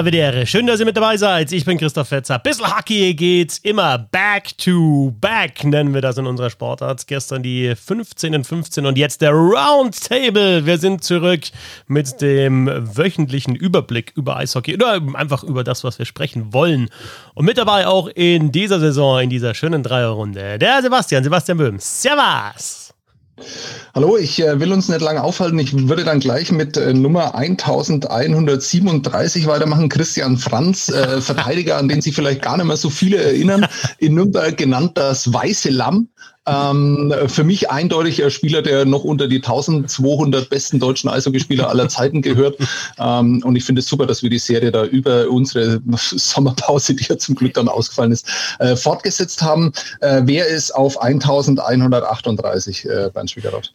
Arrivederci. Schön, dass ihr mit dabei seid. Ich bin Christoph Fetzer. Bissl Hockey geht's immer back to back, nennen wir das in unserer Sportart. Gestern die 15 in 15 und jetzt der Roundtable. Wir sind zurück mit dem wöchentlichen Überblick über Eishockey oder einfach über das, was wir sprechen wollen. Und mit dabei auch in dieser Saison, in dieser schönen Dreierrunde, der Sebastian, Sebastian Böhm. Servus! Hallo, ich äh, will uns nicht lange aufhalten. Ich würde dann gleich mit äh, Nummer 1137 weitermachen. Christian Franz, äh, Verteidiger, an den sich vielleicht gar nicht mehr so viele erinnern, in Nürnberg genannt das Weiße Lamm. Ähm, für mich eindeutig ein Spieler, der noch unter die 1200 besten deutschen Eishockeyspieler aller Zeiten gehört. Ähm, und ich finde es super, dass wir die Serie da über unsere Sommerpause, die ja zum Glück dann ausgefallen ist, äh, fortgesetzt haben. Äh, wer ist auf 1138 äh, Bernd Schwiegerrath?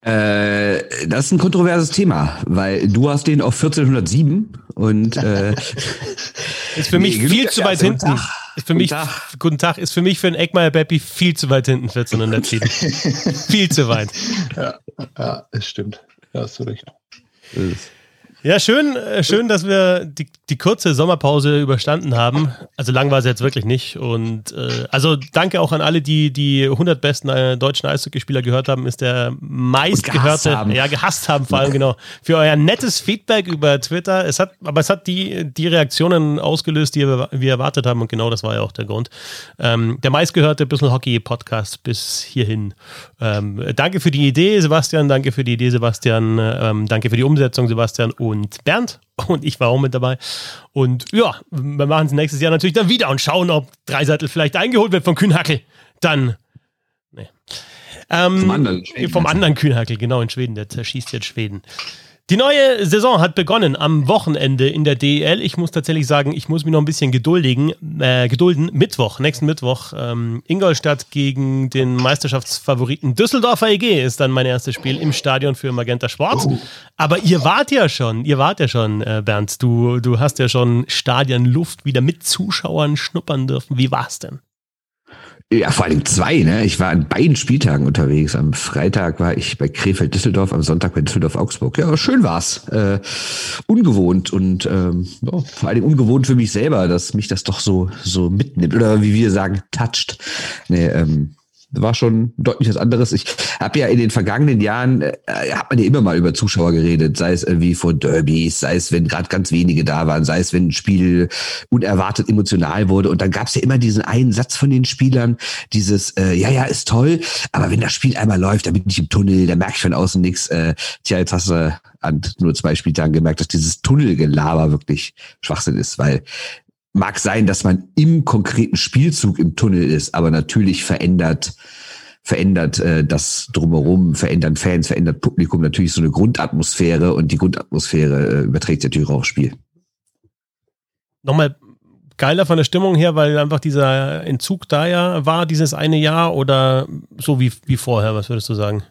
Äh, das ist ein kontroverses Thema, weil du hast den auf 1407 und äh, ist für mich nee, viel zu weit hinten. Tag. Ist für guten mich, Tag. guten Tag, ist für mich für einen Eckmeier Beppi viel zu weit hinten 1407. viel zu weit. Ja, ja, es stimmt. Ja, hast du recht. Ja, schön, äh, schön, dass wir die, die kurze Sommerpause überstanden haben. Also lang war es jetzt wirklich nicht. Und äh, also danke auch an alle, die die 100 besten äh, deutschen Eishockeyspieler gehört haben. Ist der meistgehörte, ja gehasst haben vor allem genau für euer nettes Feedback über Twitter. Es hat, aber es hat die die Reaktionen ausgelöst, die wir, wir erwartet haben. Und genau das war ja auch der Grund. Ähm, der meistgehörte Bissl Hockey Podcast bis hierhin. Ähm, danke für die Idee, Sebastian. Danke für die Idee, Sebastian. Ähm, danke für die Umsetzung, Sebastian. Und Bernd und ich war auch mit dabei. Und ja, wir machen es nächstes Jahr natürlich dann wieder und schauen, ob Dreiseitel vielleicht eingeholt wird von Kühnhackel. Dann. Nee. Ähm, vom anderen, vom anderen Kühnhackel, genau, in Schweden. Der zerschießt jetzt Schweden. Die neue Saison hat begonnen am Wochenende in der DEL. Ich muss tatsächlich sagen, ich muss mich noch ein bisschen geduldigen, äh, gedulden. Mittwoch, nächsten Mittwoch, ähm, Ingolstadt gegen den Meisterschaftsfavoriten Düsseldorfer EG ist dann mein erstes Spiel im Stadion für Magenta Sport. Aber ihr wart ja schon, ihr wart ja schon, äh, Bernd. Du, du hast ja schon Stadionluft wieder mit Zuschauern schnuppern dürfen. Wie war's denn? Ja, vor allem zwei, ne? Ich war an beiden Spieltagen unterwegs. Am Freitag war ich bei Krefeld-Düsseldorf, am Sonntag bei Düsseldorf-Augsburg. Ja, schön war's. Äh, ungewohnt und ähm, ja, vor allem ungewohnt für mich selber, dass mich das doch so so mitnimmt. Oder wie wir sagen, toucht. Nee, ähm, war schon deutlich was anderes. Ich habe ja in den vergangenen Jahren, äh, hat man ja immer mal über Zuschauer geredet, sei es irgendwie vor Derbys, sei es, wenn gerade ganz wenige da waren, sei es, wenn ein Spiel unerwartet emotional wurde. Und dann gab es ja immer diesen einen Satz von den Spielern, dieses, äh, ja, ja, ist toll, aber wenn das Spiel einmal läuft, dann bin ich im Tunnel, da merke ich von außen nichts. Äh, tja, jetzt hast du an nur zwei Spieltagen gemerkt, dass dieses Tunnelgelaber wirklich Schwachsinn ist, weil mag sein, dass man im konkreten Spielzug im Tunnel ist, aber natürlich verändert verändert äh, das drumherum, verändern Fans, verändert Publikum natürlich so eine Grundatmosphäre und die Grundatmosphäre äh, überträgt sich natürlich auch aufs Spiel. Nochmal geiler von der Stimmung her, weil einfach dieser Entzug da ja war, dieses eine Jahr oder so wie, wie vorher, was würdest du sagen?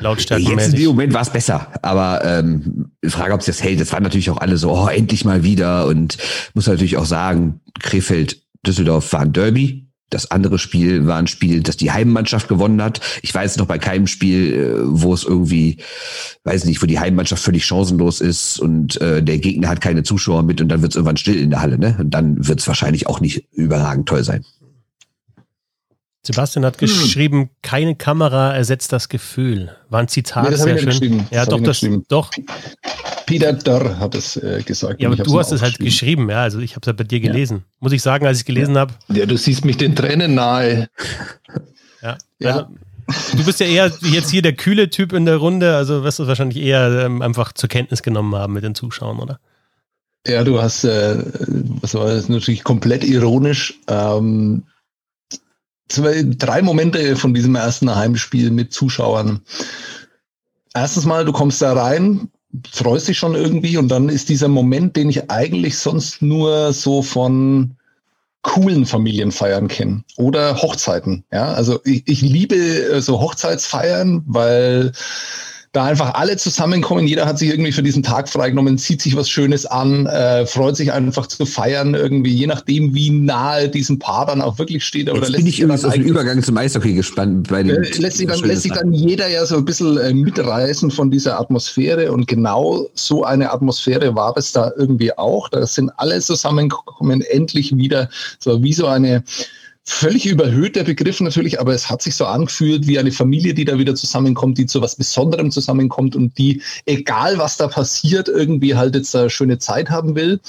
Lautstärke. Jetzt in dem Moment war es besser, aber ähm, frage, ob es das hält. Das waren natürlich auch alle so, oh, endlich mal wieder. Und muss natürlich auch sagen, Krefeld, Düsseldorf war ein Derby. Das andere Spiel war ein Spiel, das die Heimmannschaft gewonnen hat. Ich weiß noch bei keinem Spiel, äh, wo es irgendwie, weiß nicht, wo die Heimmannschaft völlig chancenlos ist und äh, der Gegner hat keine Zuschauer mit und dann wird es irgendwann still in der Halle. Ne? Und dann wird es wahrscheinlich auch nicht überragend toll sein. Sebastian hat hm. geschrieben, keine Kamera ersetzt das Gefühl. War ein Zitat, nee, das sehr schön. Ja, das doch, das, doch. Peter Dörr hat es äh, gesagt. Ja, aber du hast es halt geschrieben, ja. Also ich habe es ja bei dir gelesen. Ja. Muss ich sagen, als ich gelesen ja. habe. Ja, du siehst mich den Tränen nahe. Ja. ja. Also, du bist ja eher jetzt hier der kühle Typ in der Runde, also wirst du es wahrscheinlich eher ähm, einfach zur Kenntnis genommen haben mit den Zuschauern, oder? Ja, du hast, äh, was war das, natürlich komplett ironisch. Ähm, drei Momente von diesem ersten Heimspiel mit Zuschauern. Erstens mal, du kommst da rein, freust dich schon irgendwie und dann ist dieser Moment, den ich eigentlich sonst nur so von coolen Familienfeiern kenne oder Hochzeiten. Ja, also ich, ich liebe äh, so Hochzeitsfeiern, weil da einfach alle zusammenkommen. Jeder hat sich irgendwie für diesen Tag freigenommen, zieht sich was Schönes an, äh, freut sich einfach zu feiern, irgendwie, je nachdem, wie nahe diesem Paar dann auch wirklich steht. Jetzt bin ich übrigens auf den Übergang zum Eishockey gespannt. Bei dem äh, lässt, sich dann, lässt sich dann jeder ja so ein bisschen äh, mitreißen von dieser Atmosphäre und genau so eine Atmosphäre war es da irgendwie auch. Da sind alle zusammengekommen, endlich wieder so wie so eine völlig überhöhter Begriff natürlich, aber es hat sich so angefühlt wie eine Familie, die da wieder zusammenkommt, die zu was Besonderem zusammenkommt und die, egal was da passiert, irgendwie halt jetzt eine schöne Zeit haben will.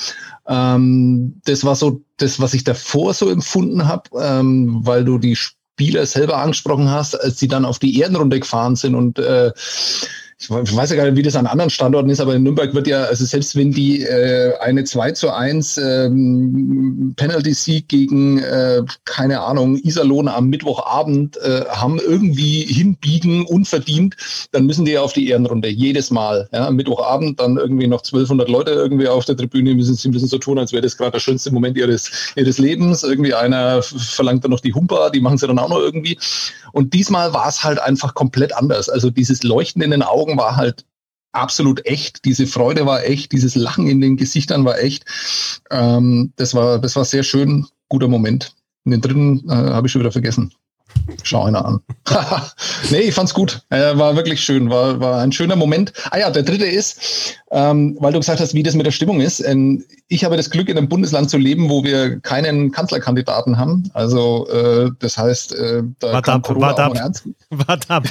Ähm, das war so das, was ich davor so empfunden habe, ähm, weil du die Spieler selber angesprochen hast, als sie dann auf die Ehrenrunde gefahren sind und äh, ich weiß ja gar nicht, wie das an anderen Standorten ist, aber in Nürnberg wird ja, also selbst wenn die äh, eine 2 zu 1 ähm, Penalty-Sieg gegen, äh, keine Ahnung, Iserlohn am Mittwochabend äh, haben, irgendwie hinbiegen, unverdient, dann müssen die ja auf die Ehrenrunde, jedes Mal. Ja, am Mittwochabend dann irgendwie noch 1200 Leute irgendwie auf der Tribüne, müssen sie müssen so tun, als wäre das gerade der schönste Moment ihres, ihres Lebens. Irgendwie einer verlangt dann noch die Humpa, die machen sie dann auch noch irgendwie. Und diesmal war es halt einfach komplett anders. Also dieses Leuchten in den Augen, Augen war halt absolut echt. Diese Freude war echt, dieses Lachen in den Gesichtern war echt. Ähm, das war, das war sehr schön, guter Moment. Den dritten äh, habe ich schon wieder vergessen. Schau einer an. nee, ich fand's gut. Äh, war wirklich schön. War, war ein schöner Moment. Ah ja, der dritte ist, ähm, weil du gesagt hast, wie das mit der Stimmung ist. Ähm, ich habe das Glück, in einem Bundesland zu leben, wo wir keinen Kanzlerkandidaten haben. Also äh, das heißt, äh, da wart ab, Corona wart ab, ernst. Wart ab.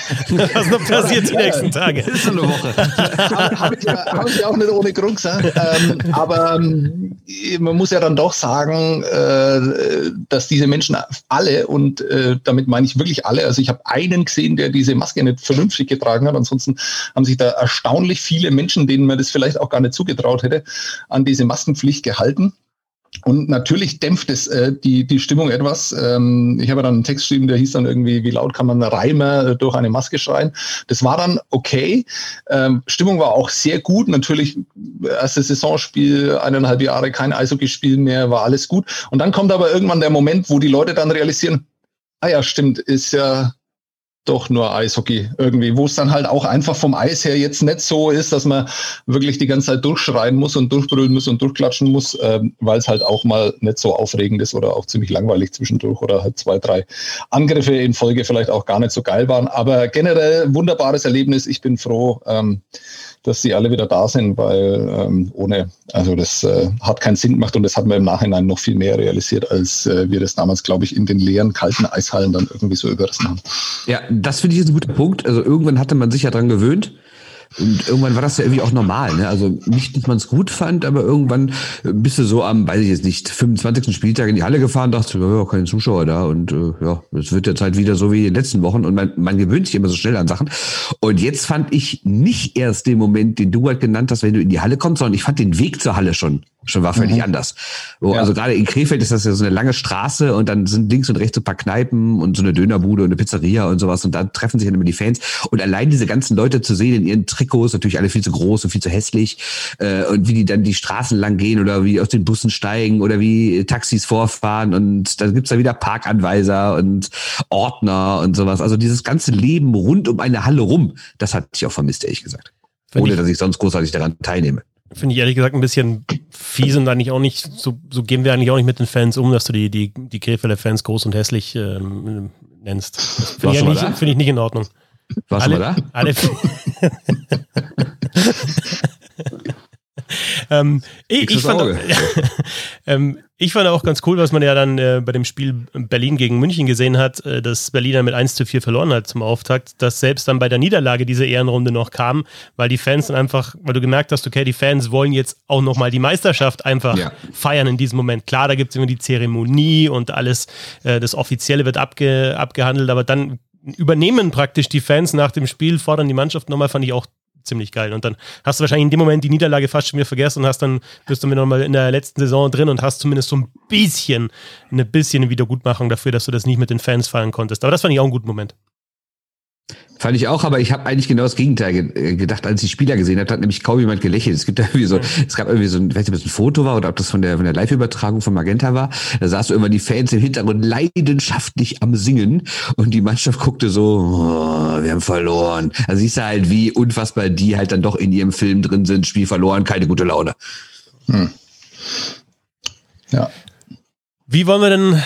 Was noch passiert die nächsten Tage? Das ist so eine Woche. habe hab ich, ja, hab ich auch nicht ohne Grund gesagt. Ähm, aber ähm, man muss ja dann doch sagen, äh, dass diese Menschen alle und äh, meine ich wirklich alle, also ich habe einen gesehen, der diese Maske nicht vernünftig getragen hat. Ansonsten haben sich da erstaunlich viele Menschen, denen man das vielleicht auch gar nicht zugetraut hätte, an diese Maskenpflicht gehalten. Und natürlich dämpft es äh, die, die Stimmung etwas. Ähm, ich habe dann einen Text geschrieben, der hieß dann irgendwie, wie laut kann man Reimer durch eine Maske schreien. Das war dann okay. Ähm, Stimmung war auch sehr gut. Natürlich, erstes Saisonspiel, eineinhalb Jahre kein Eishockeyspiel mehr, war alles gut. Und dann kommt aber irgendwann der Moment, wo die Leute dann realisieren, ah ja, stimmt, ist ja doch nur Eishockey irgendwie, wo es dann halt auch einfach vom Eis her jetzt nicht so ist, dass man wirklich die ganze Zeit durchschreien muss und durchbrüllen muss und durchklatschen muss, ähm, weil es halt auch mal nicht so aufregend ist oder auch ziemlich langweilig zwischendurch oder halt zwei, drei Angriffe in Folge vielleicht auch gar nicht so geil waren. Aber generell wunderbares Erlebnis. Ich bin froh, ähm, dass sie alle wieder da sind, weil ähm, ohne, also das äh, hat keinen Sinn gemacht und das hat man im Nachhinein noch viel mehr realisiert, als äh, wir das damals, glaube ich, in den leeren, kalten Eishallen dann irgendwie so überrissen haben. Ja, das finde ich ist ein guter Punkt. Also irgendwann hatte man sich ja dran gewöhnt. Und irgendwann war das ja irgendwie auch normal. Ne? Also nicht, dass man es gut fand, aber irgendwann bist du so am, weiß ich jetzt nicht, 25. Spieltag in die Halle gefahren, dachte, ja, keine Zuschauer da. Und äh, ja, es wird jetzt halt wieder so wie in den letzten Wochen. Und man, man gewöhnt sich immer so schnell an Sachen. Und jetzt fand ich nicht erst den Moment, den du halt genannt hast, wenn du in die Halle kommst, sondern ich fand den Weg zur Halle schon schon war völlig mhm. anders. So, ja. Also gerade in Krefeld ist das ja so eine lange Straße und dann sind links und rechts so ein paar Kneipen und so eine Dönerbude und eine Pizzeria und sowas und da treffen sich dann immer die Fans und allein diese ganzen Leute zu sehen in ihren Trikots, natürlich alle viel zu groß und viel zu hässlich äh, und wie die dann die Straßen lang gehen oder wie aus den Bussen steigen oder wie Taxis vorfahren und dann gibt's da wieder Parkanweiser und Ordner und sowas. Also dieses ganze Leben rund um eine Halle rum, das hat ich auch vermisst, ehrlich gesagt. Wenn Ohne, dass ich sonst großartig daran teilnehme. Finde ich ehrlich gesagt ein bisschen fies und eigentlich auch nicht, so, so gehen wir eigentlich auch nicht mit den Fans um, dass du die, die, die Krefelder Fans groß und hässlich ähm, nennst. Finde ich, ja find ich nicht in Ordnung. Warst alle, du mal da? Alle, ähm, ich, ich, fand, ähm, ich fand auch ganz cool, was man ja dann äh, bei dem Spiel Berlin gegen München gesehen hat, äh, dass Berlin dann mit 1 zu 4 verloren hat zum Auftakt, dass selbst dann bei der Niederlage diese Ehrenrunde noch kam, weil die Fans dann einfach, weil du gemerkt hast, okay, die Fans wollen jetzt auch nochmal die Meisterschaft einfach ja. feiern in diesem Moment. Klar, da gibt es immer die Zeremonie und alles, äh, das Offizielle wird abge, abgehandelt, aber dann übernehmen praktisch die Fans nach dem Spiel, fordern die Mannschaft nochmal, fand ich auch ziemlich geil. Und dann hast du wahrscheinlich in dem Moment die Niederlage fast schon wieder vergessen und hast dann, bist du wieder nochmal in der letzten Saison drin und hast zumindest so ein bisschen, eine bisschen Wiedergutmachung dafür, dass du das nicht mit den Fans feiern konntest. Aber das fand ich auch einen guten Moment. Fand ich auch, aber ich habe eigentlich genau das Gegenteil ge gedacht, als ich die Spieler gesehen habe, hat nämlich kaum jemand gelächelt. Es gibt da irgendwie so, mhm. es gab irgendwie so ein, ich weiß nicht, ob das ein Foto war oder ob das von der, von der Live-Übertragung von Magenta war. Da saß du immer die Fans im Hintergrund leidenschaftlich am Singen und die Mannschaft guckte so, oh, wir haben verloren. Also siehst du halt, wie unfassbar die halt dann doch in ihrem Film drin sind, Spiel verloren, keine gute Laune. Hm. Ja. Wie wollen wir denn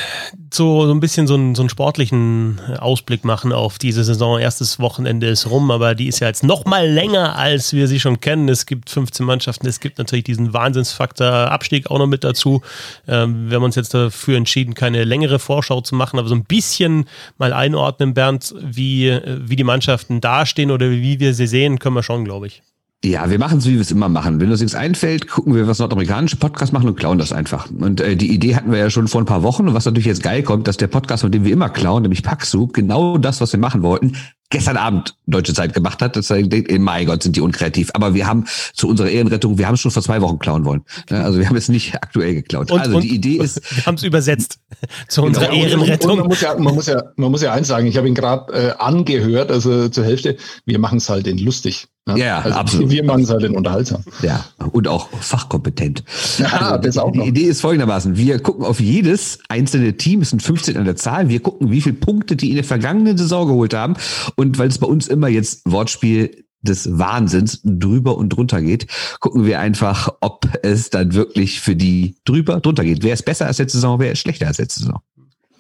so, so ein bisschen so einen, so einen sportlichen Ausblick machen auf diese Saison? Erstes Wochenende ist rum, aber die ist ja jetzt noch mal länger, als wir sie schon kennen. Es gibt 15 Mannschaften, es gibt natürlich diesen Wahnsinnsfaktor Abstieg auch noch mit dazu. Ähm, wir haben uns jetzt dafür entschieden, keine längere Vorschau zu machen, aber so ein bisschen mal einordnen, Bernd, wie, wie die Mannschaften dastehen oder wie wir sie sehen, können wir schon, glaube ich. Ja, wir machen es, wie wir es immer machen. Wenn uns nichts einfällt, gucken wir, was nordamerikanische Podcasts machen und klauen das einfach. Und äh, die Idee hatten wir ja schon vor ein paar Wochen. Und was natürlich jetzt geil kommt, dass der Podcast, von dem wir immer klauen, nämlich Paxsoup, genau das, was wir machen wollten, gestern Abend deutsche Zeit gemacht hat. Das denkt, mein Gott, sind die unkreativ. Aber wir haben zu unserer Ehrenrettung, wir haben es schon vor zwei Wochen klauen wollen. Also wir haben es nicht aktuell geklaut. Und, also und, die Idee ist. Wir haben es übersetzt zu unserer genau. Ehrenrettung. man, muss ja, man, muss ja, man muss ja eins sagen, ich habe ihn gerade äh, angehört, also zur Hälfte, wir machen es halt den lustig. Ne? Ja, also absolut. Wir machen es halt den unterhaltsam. Ja, und auch fachkompetent. Ja, also, das auch die noch. Idee ist folgendermaßen. Wir gucken auf jedes einzelne Team, es sind 15 an der Zahl. Wir gucken, wie viele Punkte die in der vergangenen Saison geholt haben. Und weil es bei uns immer jetzt Wortspiel des Wahnsinns drüber und drunter geht, gucken wir einfach, ob es dann wirklich für die drüber drunter geht. Wer ist besser als letzte Saison, wer ist schlechter als letzte Saison?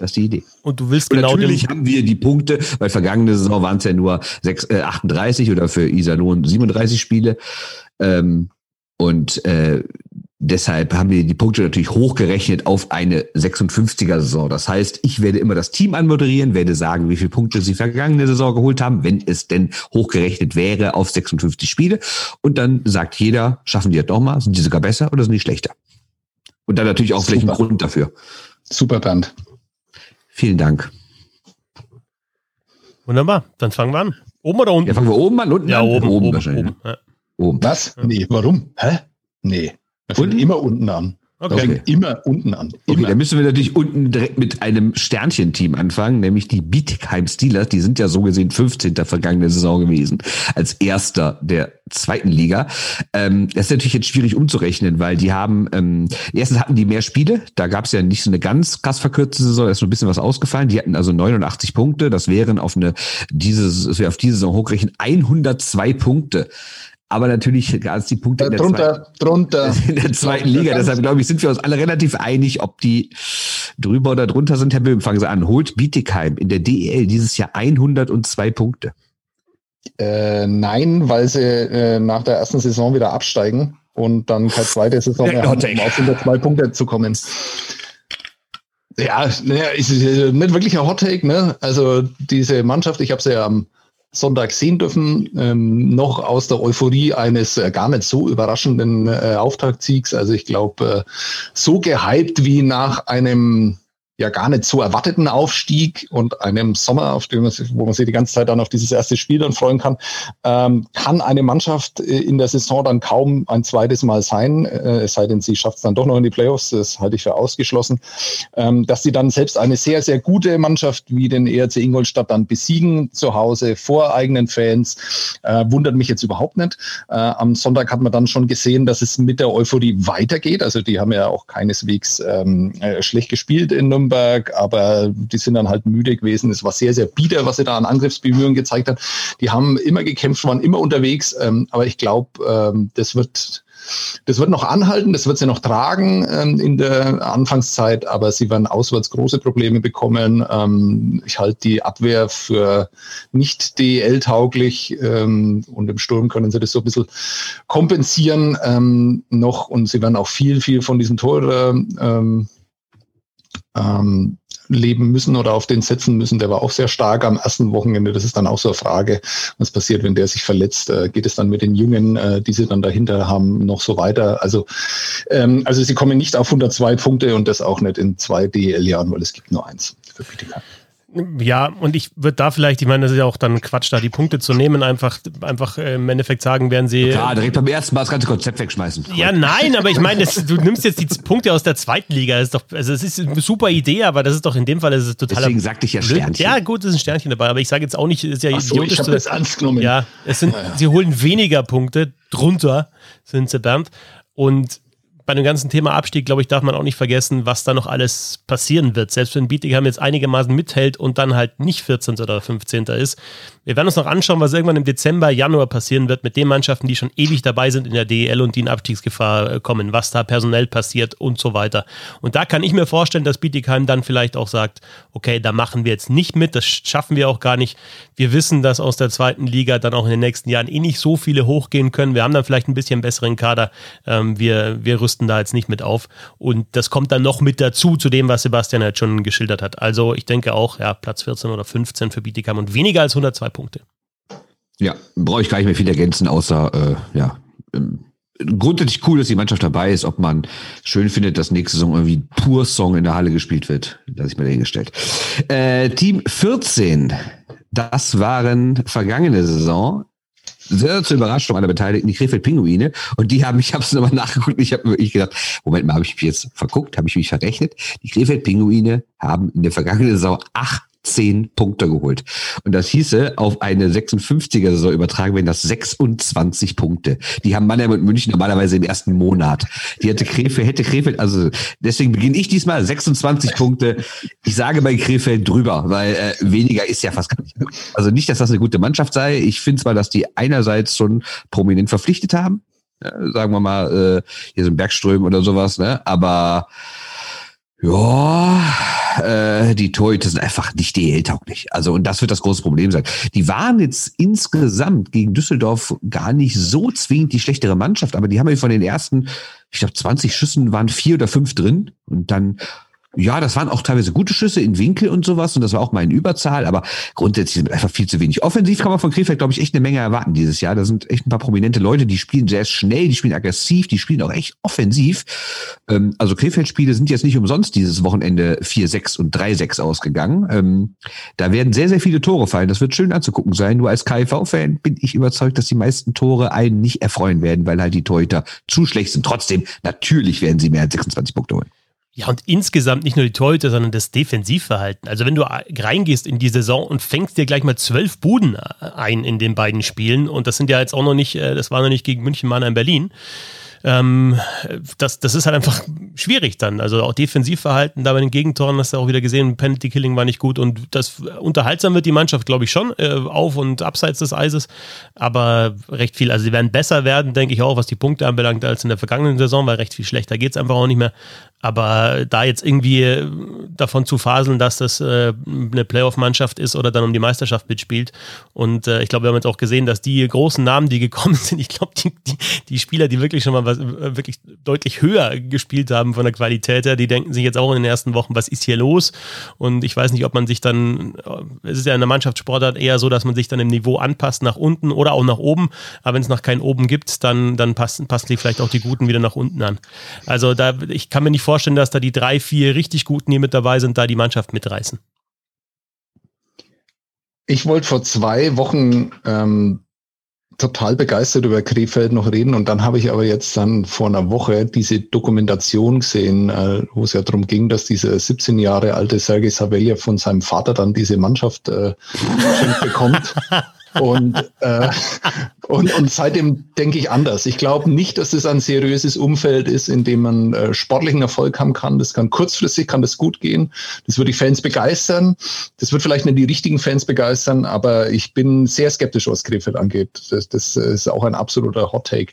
Das ist die Idee. Und du willst und genau Natürlich haben wir die Punkte, weil vergangene Saison waren es ja nur 6, äh, 38 oder für Iserlohn 37 Spiele. Ähm, und äh, deshalb haben wir die Punkte natürlich hochgerechnet auf eine 56er Saison. Das heißt, ich werde immer das Team anmoderieren, werde sagen, wie viele Punkte sie vergangene Saison geholt haben, wenn es denn hochgerechnet wäre auf 56 Spiele. Und dann sagt jeder, schaffen die das doch mal, sind die sogar besser oder sind die schlechter? Und dann natürlich auch Super. vielleicht einen Grund dafür. Super, Bernd. Vielen Dank. Wunderbar, dann fangen wir an. Oben oder unten? Ja, fangen wir oben an, unten ja, an? Oben, oben, wahrscheinlich. Oben, ja. oben. Was? Nee, warum? Hä? Nee. Wir fangen immer unten an. Okay. okay. Immer unten an. Immer. Okay, dann müssen wir natürlich unten direkt mit einem Sternchen-Team anfangen, nämlich die Bietigheim Steelers. Die sind ja so gesehen 15. vergangene Saison gewesen, als erster der zweiten Liga. Ähm, das ist natürlich jetzt schwierig umzurechnen, weil die haben, ähm, erstens hatten die mehr Spiele, da gab es ja nicht so eine ganz krass verkürzte Saison, da ist so ein bisschen was ausgefallen. Die hatten also 89 Punkte, das wären auf eine, dieses, auf diese Saison hochgerechnet 102 Punkte. Aber natürlich gab es die Punkte in der, drunter, zweiten, drunter, in der zweiten Liga. Deshalb glaube ich, sind wir uns alle relativ einig, ob die drüber oder drunter sind. Herr Böhm, fangen Sie an. Holt Bietigheim in der DEL dieses Jahr 102 Punkte? Äh, nein, weil sie äh, nach der ersten Saison wieder absteigen und dann keine zweite Saison mehr haben, um auf 102 Punkte zu kommen. Ja, naja, ist nicht wirklich ein Hot Take, ne? Also diese Mannschaft, ich habe sie ja am Sonntag sehen dürfen, ähm, noch aus der Euphorie eines äh, gar nicht so überraschenden äh, Auftaktsiegs. Also ich glaube, äh, so gehypt wie nach einem ja gar nicht so erwarteten Aufstieg und einem Sommer, auf dem man wo man sich die ganze Zeit dann auf dieses erste Spiel dann freuen kann, ähm, kann eine Mannschaft äh, in der Saison dann kaum ein zweites Mal sein, äh, es sei denn, sie schafft es dann doch noch in die Playoffs, das halte ich für ausgeschlossen, ähm, dass sie dann selbst eine sehr, sehr gute Mannschaft wie den ERC Ingolstadt dann besiegen zu Hause vor eigenen Fans, äh, wundert mich jetzt überhaupt nicht. Äh, am Sonntag hat man dann schon gesehen, dass es mit der Euphorie weitergeht, also die haben ja auch keineswegs ähm, äh, schlecht gespielt in Nürnberg, Nürnberg, aber die sind dann halt müde gewesen. Es war sehr, sehr bieder, was sie da an Angriffsbemühungen gezeigt hat. Die haben immer gekämpft, waren immer unterwegs, ähm, aber ich glaube, ähm, das wird das wird noch anhalten, das wird sie noch tragen ähm, in der Anfangszeit, aber sie werden auswärts große Probleme bekommen. Ähm, ich halte die Abwehr für nicht DL-tauglich ähm, und im Sturm können sie das so ein bisschen kompensieren ähm, noch und sie werden auch viel, viel von diesen Tore ähm, leben müssen oder auf den setzen müssen. Der war auch sehr stark am ersten Wochenende. Das ist dann auch so eine Frage, was passiert, wenn der sich verletzt. Äh, geht es dann mit den Jungen, äh, die sie dann dahinter haben, noch so weiter? Also, ähm, also sie kommen nicht auf 102 Punkte und das auch nicht in zwei DL-Jahren, weil es gibt nur eins für Bietigheim. Ja, und ich würde da vielleicht, ich meine, das ist ja auch dann Quatsch, da die Punkte zu nehmen, einfach, einfach äh, im Endeffekt sagen, werden sie. Ja, direkt beim ersten Mal das ganze Konzept wegschmeißen. Ja, nein, aber ich meine, du nimmst jetzt die Punkte aus der zweiten Liga. Das ist doch, also es ist eine super Idee, aber das ist doch in dem Fall das ist total. Deswegen sagte ich ja Sternchen. Ja, gut, es ist ein Sternchen dabei, aber ich sage jetzt auch nicht, ist ja so, idiotisch. Ich habe das ernst genommen. Ja, es sind, ja, ja. sie holen weniger Punkte, drunter sind sie, Bernd. Und bei dem ganzen Thema Abstieg, glaube ich, darf man auch nicht vergessen, was da noch alles passieren wird. Selbst wenn Bietigheim jetzt einigermaßen mithält und dann halt nicht 14. oder 15. ist, wir werden uns noch anschauen, was irgendwann im Dezember, Januar passieren wird mit den Mannschaften, die schon ewig dabei sind in der DEL und die in Abstiegsgefahr äh, kommen, was da personell passiert und so weiter. Und da kann ich mir vorstellen, dass Bietigheim dann vielleicht auch sagt, okay, da machen wir jetzt nicht mit, das schaffen wir auch gar nicht. Wir wissen, dass aus der zweiten Liga dann auch in den nächsten Jahren eh nicht so viele hochgehen können. Wir haben dann vielleicht ein bisschen besseren Kader. Ähm, wir, wir rüsten da jetzt nicht mit auf. Und das kommt dann noch mit dazu, zu dem, was Sebastian jetzt schon geschildert hat. Also ich denke auch, ja, Platz 14 oder 15 für Bietigheim und weniger als 102 Punkte. Ja, brauche ich gar nicht mehr viel ergänzen, außer, äh, ja, ähm, grundsätzlich cool, dass die Mannschaft dabei ist. Ob man schön findet, dass nächste Saison irgendwie Pur-Song in der Halle gespielt wird, das ich mir dahingestellt. Äh, Team 14, das waren vergangene Saison sehr zur Überraschung aller Beteiligten die Krefeld-Pinguine. Und die haben, ich habe es nochmal nachgeguckt, ich habe wirklich gedacht, Moment mal, habe ich mich jetzt verguckt, habe ich mich verrechnet? Die Krefeld-Pinguine haben in der vergangenen Saison acht 10 Punkte geholt. Und das hieße, auf eine 56er Saison übertragen werden das 26 Punkte. Die haben Mannheim und München normalerweise im ersten Monat. Die hätte Krefeld, hätte Krefeld, also deswegen beginne ich diesmal 26 Punkte. Ich sage bei Krefeld drüber, weil äh, weniger ist ja fast gar nicht. Also nicht, dass das eine gute Mannschaft sei. Ich finde zwar, dass die einerseits schon prominent verpflichtet haben. Ja, sagen wir mal, äh, hier sind Bergström oder sowas, ne? Aber ja, äh, die Torhüter sind einfach nicht DL-tauglich. Also, und das wird das große Problem sein. Die waren jetzt insgesamt gegen Düsseldorf gar nicht so zwingend die schlechtere Mannschaft, aber die haben ja von den ersten, ich glaube, 20 Schüssen waren vier oder fünf drin und dann ja, das waren auch teilweise gute Schüsse in Winkel und sowas und das war auch mal in Überzahl, aber grundsätzlich sind einfach viel zu wenig. Offensiv kann man von Krefeld, glaube ich, echt eine Menge erwarten dieses Jahr. Da sind echt ein paar prominente Leute, die spielen sehr schnell, die spielen aggressiv, die spielen auch echt offensiv. Ähm, also Krefeld-Spiele sind jetzt nicht umsonst dieses Wochenende 4-6 und 3-6 ausgegangen. Ähm, da werden sehr, sehr viele Tore fallen. Das wird schön anzugucken sein. Nur als KIV-Fan bin ich überzeugt, dass die meisten Tore einen nicht erfreuen werden, weil halt die Torhüter zu schlecht sind. Trotzdem, natürlich werden sie mehr als 26 Punkte holen. Ja, und insgesamt nicht nur die Torhüter, sondern das Defensivverhalten. Also wenn du reingehst in die Saison und fängst dir gleich mal zwölf Buden ein in den beiden Spielen, und das sind ja jetzt auch noch nicht, äh, das war noch nicht gegen München, Mannheim, Berlin, ähm, das, das ist halt einfach schwierig dann. Also auch Defensivverhalten, da bei den Gegentoren hast du auch wieder gesehen, Penalty Killing war nicht gut und das unterhaltsam wird die Mannschaft, glaube ich, schon, äh, auf und abseits des Eises, aber recht viel. Also sie werden besser werden, denke ich auch, was die Punkte anbelangt, als in der vergangenen Saison, weil recht viel schlechter geht es einfach auch nicht mehr. Aber da jetzt irgendwie äh, davon zu faseln, dass das äh, eine Playoff-Mannschaft ist oder dann um die Meisterschaft mitspielt. Und äh, ich glaube, wir haben jetzt auch gesehen, dass die großen Namen, die gekommen sind, ich glaube, die, die, die, Spieler, die wirklich schon mal was äh, wirklich deutlich höher gespielt haben von der Qualität her, die denken sich jetzt auch in den ersten Wochen, was ist hier los? Und ich weiß nicht, ob man sich dann, äh, es ist ja in der Mannschaftssportart eher so, dass man sich dann im Niveau anpasst nach unten oder auch nach oben. Aber wenn es noch kein oben gibt, dann, dann passen, passen die vielleicht auch die Guten wieder nach unten an. Also da, ich kann mir nicht vorstellen, vorstellen, dass da die drei, vier richtig Guten, die mit dabei sind, da die Mannschaft mitreißen. Ich wollte vor zwei Wochen ähm, total begeistert über Krefeld noch reden und dann habe ich aber jetzt dann vor einer Woche diese Dokumentation gesehen, äh, wo es ja darum ging, dass dieser 17 Jahre alte Sergei Savelja von seinem Vater dann diese Mannschaft äh, bekommt. Und, äh, und, und seitdem denke ich anders. Ich glaube nicht, dass es ein seriöses Umfeld ist, in dem man äh, sportlichen Erfolg haben kann. Das kann kurzfristig, kann das gut gehen. Das würde die Fans begeistern. Das wird vielleicht nicht die richtigen Fans begeistern, aber ich bin sehr skeptisch, was Krefeld angeht. Das, das ist auch ein absoluter Hot Take.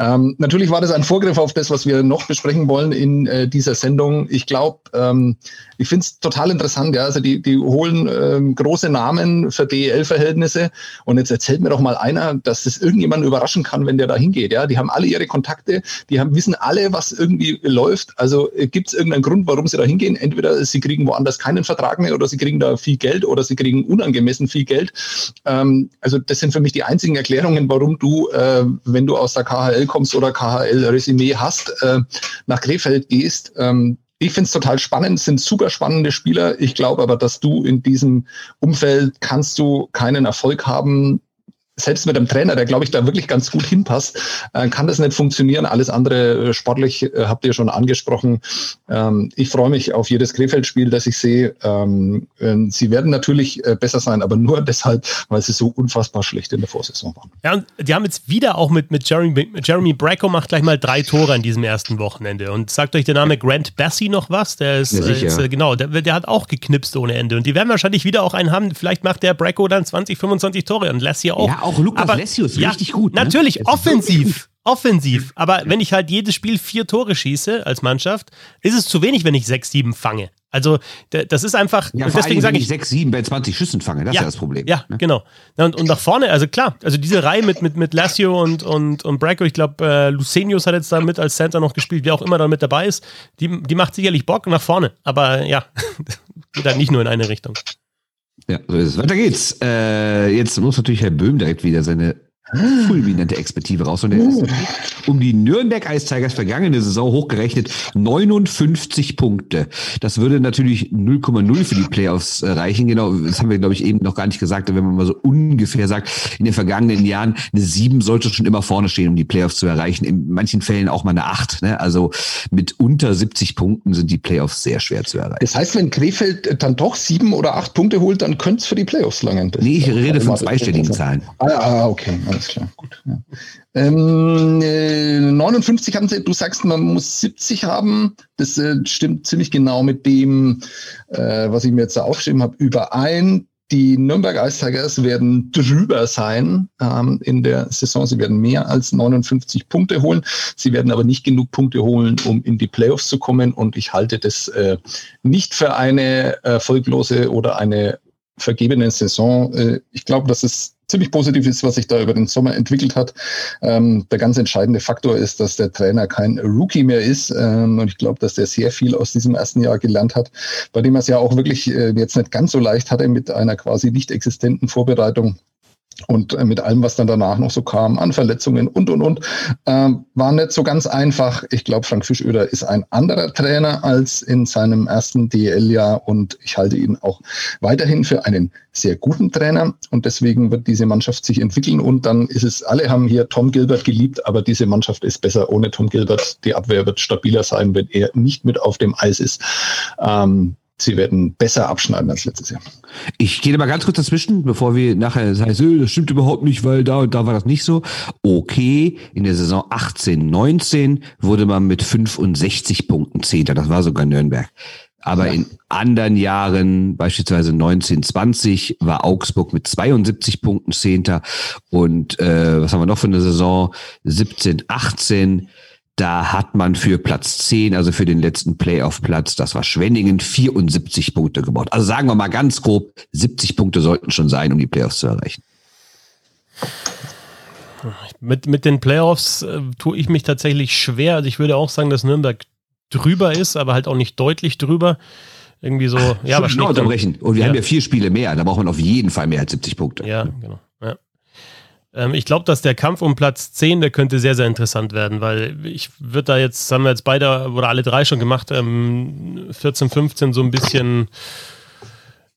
Ähm, natürlich war das ein Vorgriff auf das, was wir noch besprechen wollen in äh, dieser Sendung. Ich glaube, ähm, ich finde es total interessant. Ja, also die, die holen ähm, große Namen für DEL-Verhältnisse und jetzt erzählt mir doch mal einer, dass das irgendjemanden überraschen kann, wenn der da hingeht. Ja, die haben alle ihre Kontakte, die haben, wissen alle, was irgendwie läuft. Also äh, gibt es irgendeinen Grund, warum sie da hingehen? Entweder sie kriegen woanders keinen Vertrag mehr oder sie kriegen da viel Geld oder sie kriegen unangemessen viel Geld. Ähm, also das sind für mich die einzigen Erklärungen, warum du, äh, wenn du aus der KHL kommst oder KHL-Resümee hast, äh, nach Krefeld gehst. Ähm, ich finde es total spannend, sind super spannende Spieler. Ich glaube aber, dass du in diesem Umfeld kannst du keinen Erfolg haben, selbst mit einem Trainer, der glaube ich da wirklich ganz gut hinpasst, äh, kann das nicht funktionieren. Alles andere äh, sportlich äh, habt ihr schon angesprochen. Ähm, ich freue mich auf jedes Krefeld-Spiel, das ich sehe. Ähm, sie werden natürlich äh, besser sein, aber nur deshalb, weil sie so unfassbar schlecht in der Vorsaison waren. Ja, und die haben jetzt wieder auch mit, mit Jeremy, Jeremy Bracco macht gleich mal drei Tore an diesem ersten Wochenende. Und sagt euch der Name Grant Bassie noch was? Der ist, ja, ist äh, genau, der, der, hat auch geknipst ohne Ende. Und die werden wahrscheinlich wieder auch einen haben. Vielleicht macht der Bracco dann 20, 25 Tore und lässt hier auch. Ja, auch Lukas aber, Lessius, ja, richtig gut. Ne? Natürlich, offensiv. Offensiv. Aber wenn ich halt jedes Spiel vier Tore schieße als Mannschaft, ist es zu wenig, wenn ich sechs, sieben fange. Also das ist einfach. Ja, deswegen sage ich sechs, sieben bei 20 Schüssen fange. Das ja, ist ja das Problem. Ja, ne? genau. Und, und nach vorne, also klar, also diese Reihe mit mit mit Lassio und und und Bracco, ich glaube, äh, Lucenius hat jetzt da mit als Center noch gespielt, wer auch immer da mit dabei ist. Die die macht sicherlich Bock nach vorne. Aber ja, geht halt nicht nur in eine Richtung. Ja, so ist es. Weiter geht's. Äh, jetzt muss natürlich Herr Böhm direkt wieder seine fulminante Expertise raus. Und er ist um die Nürnberg Ice Tigers vergangene Saison hochgerechnet 59 Punkte. Das würde natürlich 0,0 für die Playoffs äh, reichen. Genau, das haben wir, glaube ich, eben noch gar nicht gesagt. Wenn man mal so ungefähr sagt, in den vergangenen Jahren eine 7 sollte schon immer vorne stehen, um die Playoffs zu erreichen. In manchen Fällen auch mal eine 8. Ne? Also mit unter 70 Punkten sind die Playoffs sehr schwer zu erreichen. Das heißt, wenn Krefeld dann doch 7 oder 8 Punkte holt, dann könnte es für die Playoffs langen. Nee, ich rede von zweistelligen Zahlen. Ah, okay alles klar, gut. Ja. Ähm, äh, 59 haben sie, du sagst, man muss 70 haben. Das äh, stimmt ziemlich genau mit dem, äh, was ich mir jetzt da aufgeschrieben habe, überein. Die Nürnberg Ice Tigers werden drüber sein ähm, in der Saison. Sie werden mehr als 59 Punkte holen. Sie werden aber nicht genug Punkte holen, um in die Playoffs zu kommen. Und ich halte das äh, nicht für eine erfolglose oder eine vergebene Saison. Äh, ich glaube, dass es ziemlich positiv ist, was sich da über den Sommer entwickelt hat. Ähm, der ganz entscheidende Faktor ist, dass der Trainer kein Rookie mehr ist. Ähm, und ich glaube, dass der sehr viel aus diesem ersten Jahr gelernt hat, bei dem er es ja auch wirklich äh, jetzt nicht ganz so leicht hatte mit einer quasi nicht existenten Vorbereitung und äh, mit allem, was dann danach noch so kam, an Verletzungen und, und, und, äh, war nicht so ganz einfach. Ich glaube, Frank Fischöder ist ein anderer Trainer als in seinem ersten DL-Jahr und ich halte ihn auch weiterhin für einen sehr guten Trainer und deswegen wird diese Mannschaft sich entwickeln und dann ist es, alle haben hier Tom Gilbert geliebt, aber diese Mannschaft ist besser ohne Tom Gilbert. Die Abwehr wird stabiler sein, wenn er nicht mit auf dem Eis ist. Ähm, sie werden besser abschneiden als letztes Jahr. Ich gehe mal ganz kurz dazwischen, bevor wir nachher sagen, so, das stimmt überhaupt nicht, weil da und da war das nicht so. Okay, in der Saison 18, 19 wurde man mit 65 Punkten Zehnter. Das war sogar Nürnberg. Aber ja. in anderen Jahren, beispielsweise 1920, war Augsburg mit 72 Punkten Zehnter. Und äh, was haben wir noch für eine Saison? 17, 18 da hat man für Platz 10, also für den letzten Playoff-Platz, das war Schwenningen, 74 Punkte gebaut. Also sagen wir mal ganz grob, 70 Punkte sollten schon sein, um die Playoffs zu erreichen. Mit, mit den Playoffs äh, tue ich mich tatsächlich schwer. Also ich würde auch sagen, dass Nürnberg drüber ist, aber halt auch nicht deutlich drüber. Irgendwie so, Ach, ja, wahrscheinlich. unterbrechen. Und wir ja. haben ja vier Spiele mehr, da braucht man auf jeden Fall mehr als 70 Punkte. Ja, genau. Ähm, ich glaube, dass der Kampf um Platz 10, der könnte sehr, sehr interessant werden, weil ich würde da jetzt, haben wir jetzt beide oder alle drei schon gemacht, ähm, 14, 15 so ein bisschen,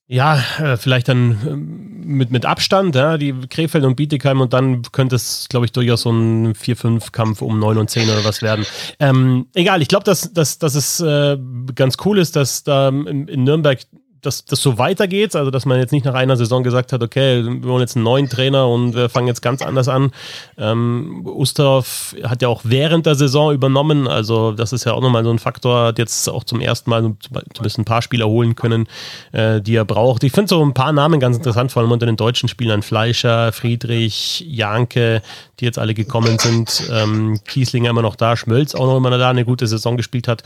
ja, äh, vielleicht dann ähm, mit, mit Abstand, ja, die Krefeld und Bietigheim und dann könnte es, glaube ich, durchaus so ein 4-5-Kampf um 9 und 10 oder was werden. Ähm, egal, ich glaube, dass, dass, dass es äh, ganz cool ist, dass da in, in Nürnberg dass das so weitergeht, also dass man jetzt nicht nach einer Saison gesagt hat, okay, wir wollen jetzt einen neuen Trainer und wir fangen jetzt ganz anders an. Ähm, Ustorf hat ja auch während der Saison übernommen, also das ist ja auch nochmal so ein Faktor, hat jetzt auch zum ersten Mal zumindest ein paar Spieler holen können, äh, die er braucht. Ich finde so ein paar Namen ganz interessant, vor allem unter den deutschen Spielern, Fleischer, Friedrich, Janke, die jetzt alle gekommen sind, ähm, Kieslinger immer noch da, Schmölz auch noch immer da, eine gute Saison gespielt hat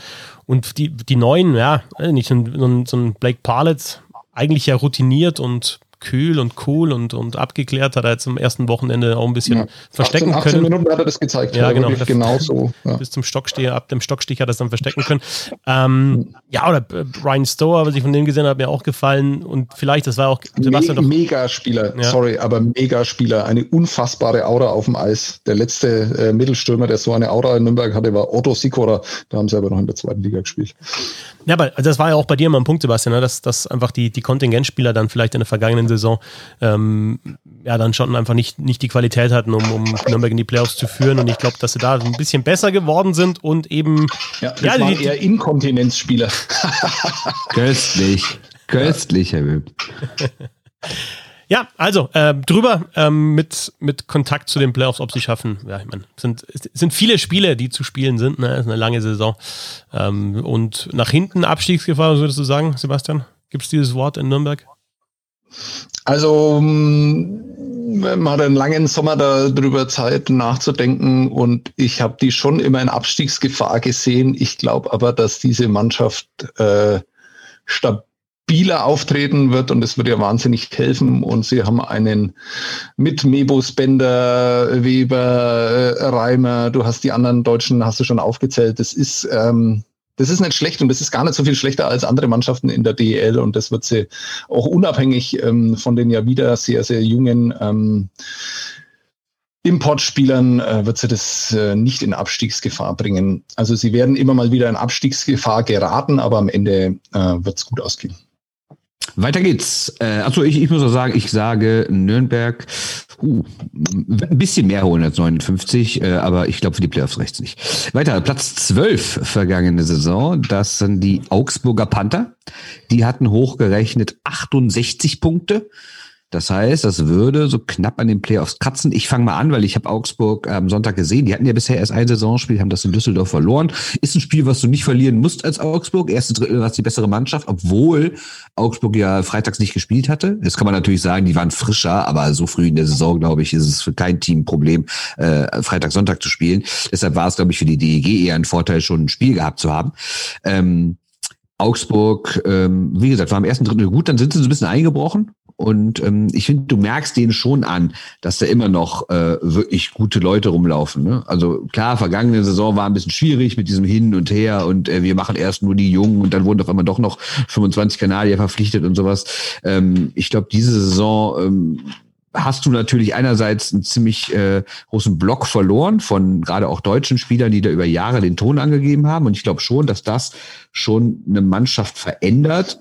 und die, die neuen, ja, nicht so ein, so ein Blake Parlett, eigentlich ja routiniert und kühl und cool und, und abgeklärt. Hat er jetzt am ersten Wochenende auch ein bisschen ja. verstecken 18, 18 können. 18 Minuten hat er das gezeigt. Ja, genau. Genau so. Ja. Bis zum Stocksteher, ab dem Stockstich hat er es dann verstecken können. Ähm, ja, oder äh, Ryan Stower, was ich von dem gesehen habe, mir auch gefallen. Und vielleicht, das war auch Sebastian Me doch. Megaspieler, ja. sorry, aber Megaspieler. Eine unfassbare Aura auf dem Eis. Der letzte äh, Mittelstürmer, der so eine Aura in Nürnberg hatte, war Otto Sikora. Da haben sie aber noch in der zweiten Liga gespielt. Ja, aber das war ja auch bei dir immer ein Punkt, Sebastian, ne? dass, dass einfach die, die Kontingentspieler dann vielleicht in der vergangenen Saison ähm, ja dann schon einfach nicht, nicht die Qualität hatten, um, um Nürnberg in die Playoffs zu führen. Und ich glaube, dass sie da ein bisschen besser geworden sind und eben. Ja, das ja, waren die, eher Inkontinenzspieler. Köstlich. Köstlich, Herr Wim. Ja, also äh, drüber ähm, mit, mit Kontakt zu den Playoffs, ob sie schaffen. Ja, ich meine, sind, sind viele Spiele, die zu spielen sind. Ne? ist eine lange Saison. Ähm, und nach hinten Abstiegsgefahr, was würdest du sagen, Sebastian? Gibt es dieses Wort in Nürnberg? Also mm, man hat einen langen Sommer darüber Zeit nachzudenken und ich habe die schon immer in Abstiegsgefahr gesehen. Ich glaube aber, dass diese Mannschaft äh, stabil stabiler auftreten wird und es wird ja wahnsinnig helfen. Und sie haben einen mit Mebus, Bender, Weber, äh, Reimer, du hast die anderen Deutschen, hast du schon aufgezählt. Das ist, ähm, das ist nicht schlecht und das ist gar nicht so viel schlechter als andere Mannschaften in der DEL und das wird sie auch unabhängig ähm, von den ja wieder sehr, sehr jungen ähm, Importspielern äh, wird sie das äh, nicht in Abstiegsgefahr bringen. Also sie werden immer mal wieder in Abstiegsgefahr geraten, aber am Ende äh, wird es gut ausgehen. Weiter geht's. Äh, also ich, ich muss auch sagen, ich sage Nürnberg, uh, ein bisschen mehr holen als 59, äh, aber ich glaube für die Playoffs rechts nicht. Weiter, Platz 12 vergangene Saison, das sind die Augsburger Panther. Die hatten hochgerechnet 68 Punkte. Das heißt, das würde so knapp an den Playoffs kratzen. Ich fange mal an, weil ich habe Augsburg am Sonntag gesehen. Die hatten ja bisher erst ein Saisonspiel, haben das in Düsseldorf verloren. Ist ein Spiel, was du nicht verlieren musst als Augsburg. Erste Drittel war die bessere Mannschaft, obwohl Augsburg ja freitags nicht gespielt hatte. Jetzt kann man natürlich sagen, die waren frischer, aber so früh in der Saison, glaube ich, ist es für kein Team ein Problem, äh, Freitag, Sonntag zu spielen. Deshalb war es, glaube ich, für die DEG eher ein Vorteil, schon ein Spiel gehabt zu haben. Ähm, Augsburg, ähm, wie gesagt, war im ersten Drittel gut, dann sind sie so ein bisschen eingebrochen. Und ähm, ich finde, du merkst denen schon an, dass da immer noch äh, wirklich gute Leute rumlaufen. Ne? Also klar, vergangene Saison war ein bisschen schwierig mit diesem Hin und Her und äh, wir machen erst nur die Jungen und dann wurden auf einmal doch noch 25 Kanadier verpflichtet und sowas. Ähm, ich glaube, diese Saison ähm, hast du natürlich einerseits einen ziemlich äh, großen Block verloren von gerade auch deutschen Spielern, die da über Jahre den Ton angegeben haben. Und ich glaube schon, dass das schon eine Mannschaft verändert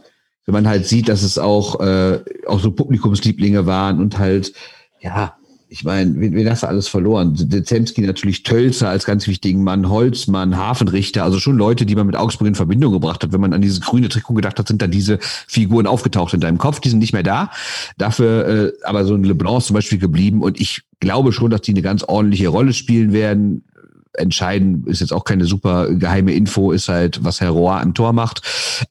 wenn man halt sieht, dass es auch, äh, auch so Publikumslieblinge waren und halt, ja, ich meine, wen, wen hast du alles verloren? Dezemski natürlich Tölzer als ganz wichtigen Mann, Holzmann, Hafenrichter, also schon Leute, die man mit Augsburg in Verbindung gebracht hat. Wenn man an dieses grüne Trikot gedacht hat, sind da diese Figuren aufgetaucht in deinem Kopf, die sind nicht mehr da. Dafür äh, aber so ein LeBlanc zum Beispiel geblieben und ich glaube schon, dass die eine ganz ordentliche Rolle spielen werden entscheiden, ist jetzt auch keine super geheime Info, ist halt, was Herr Rohr im Tor macht.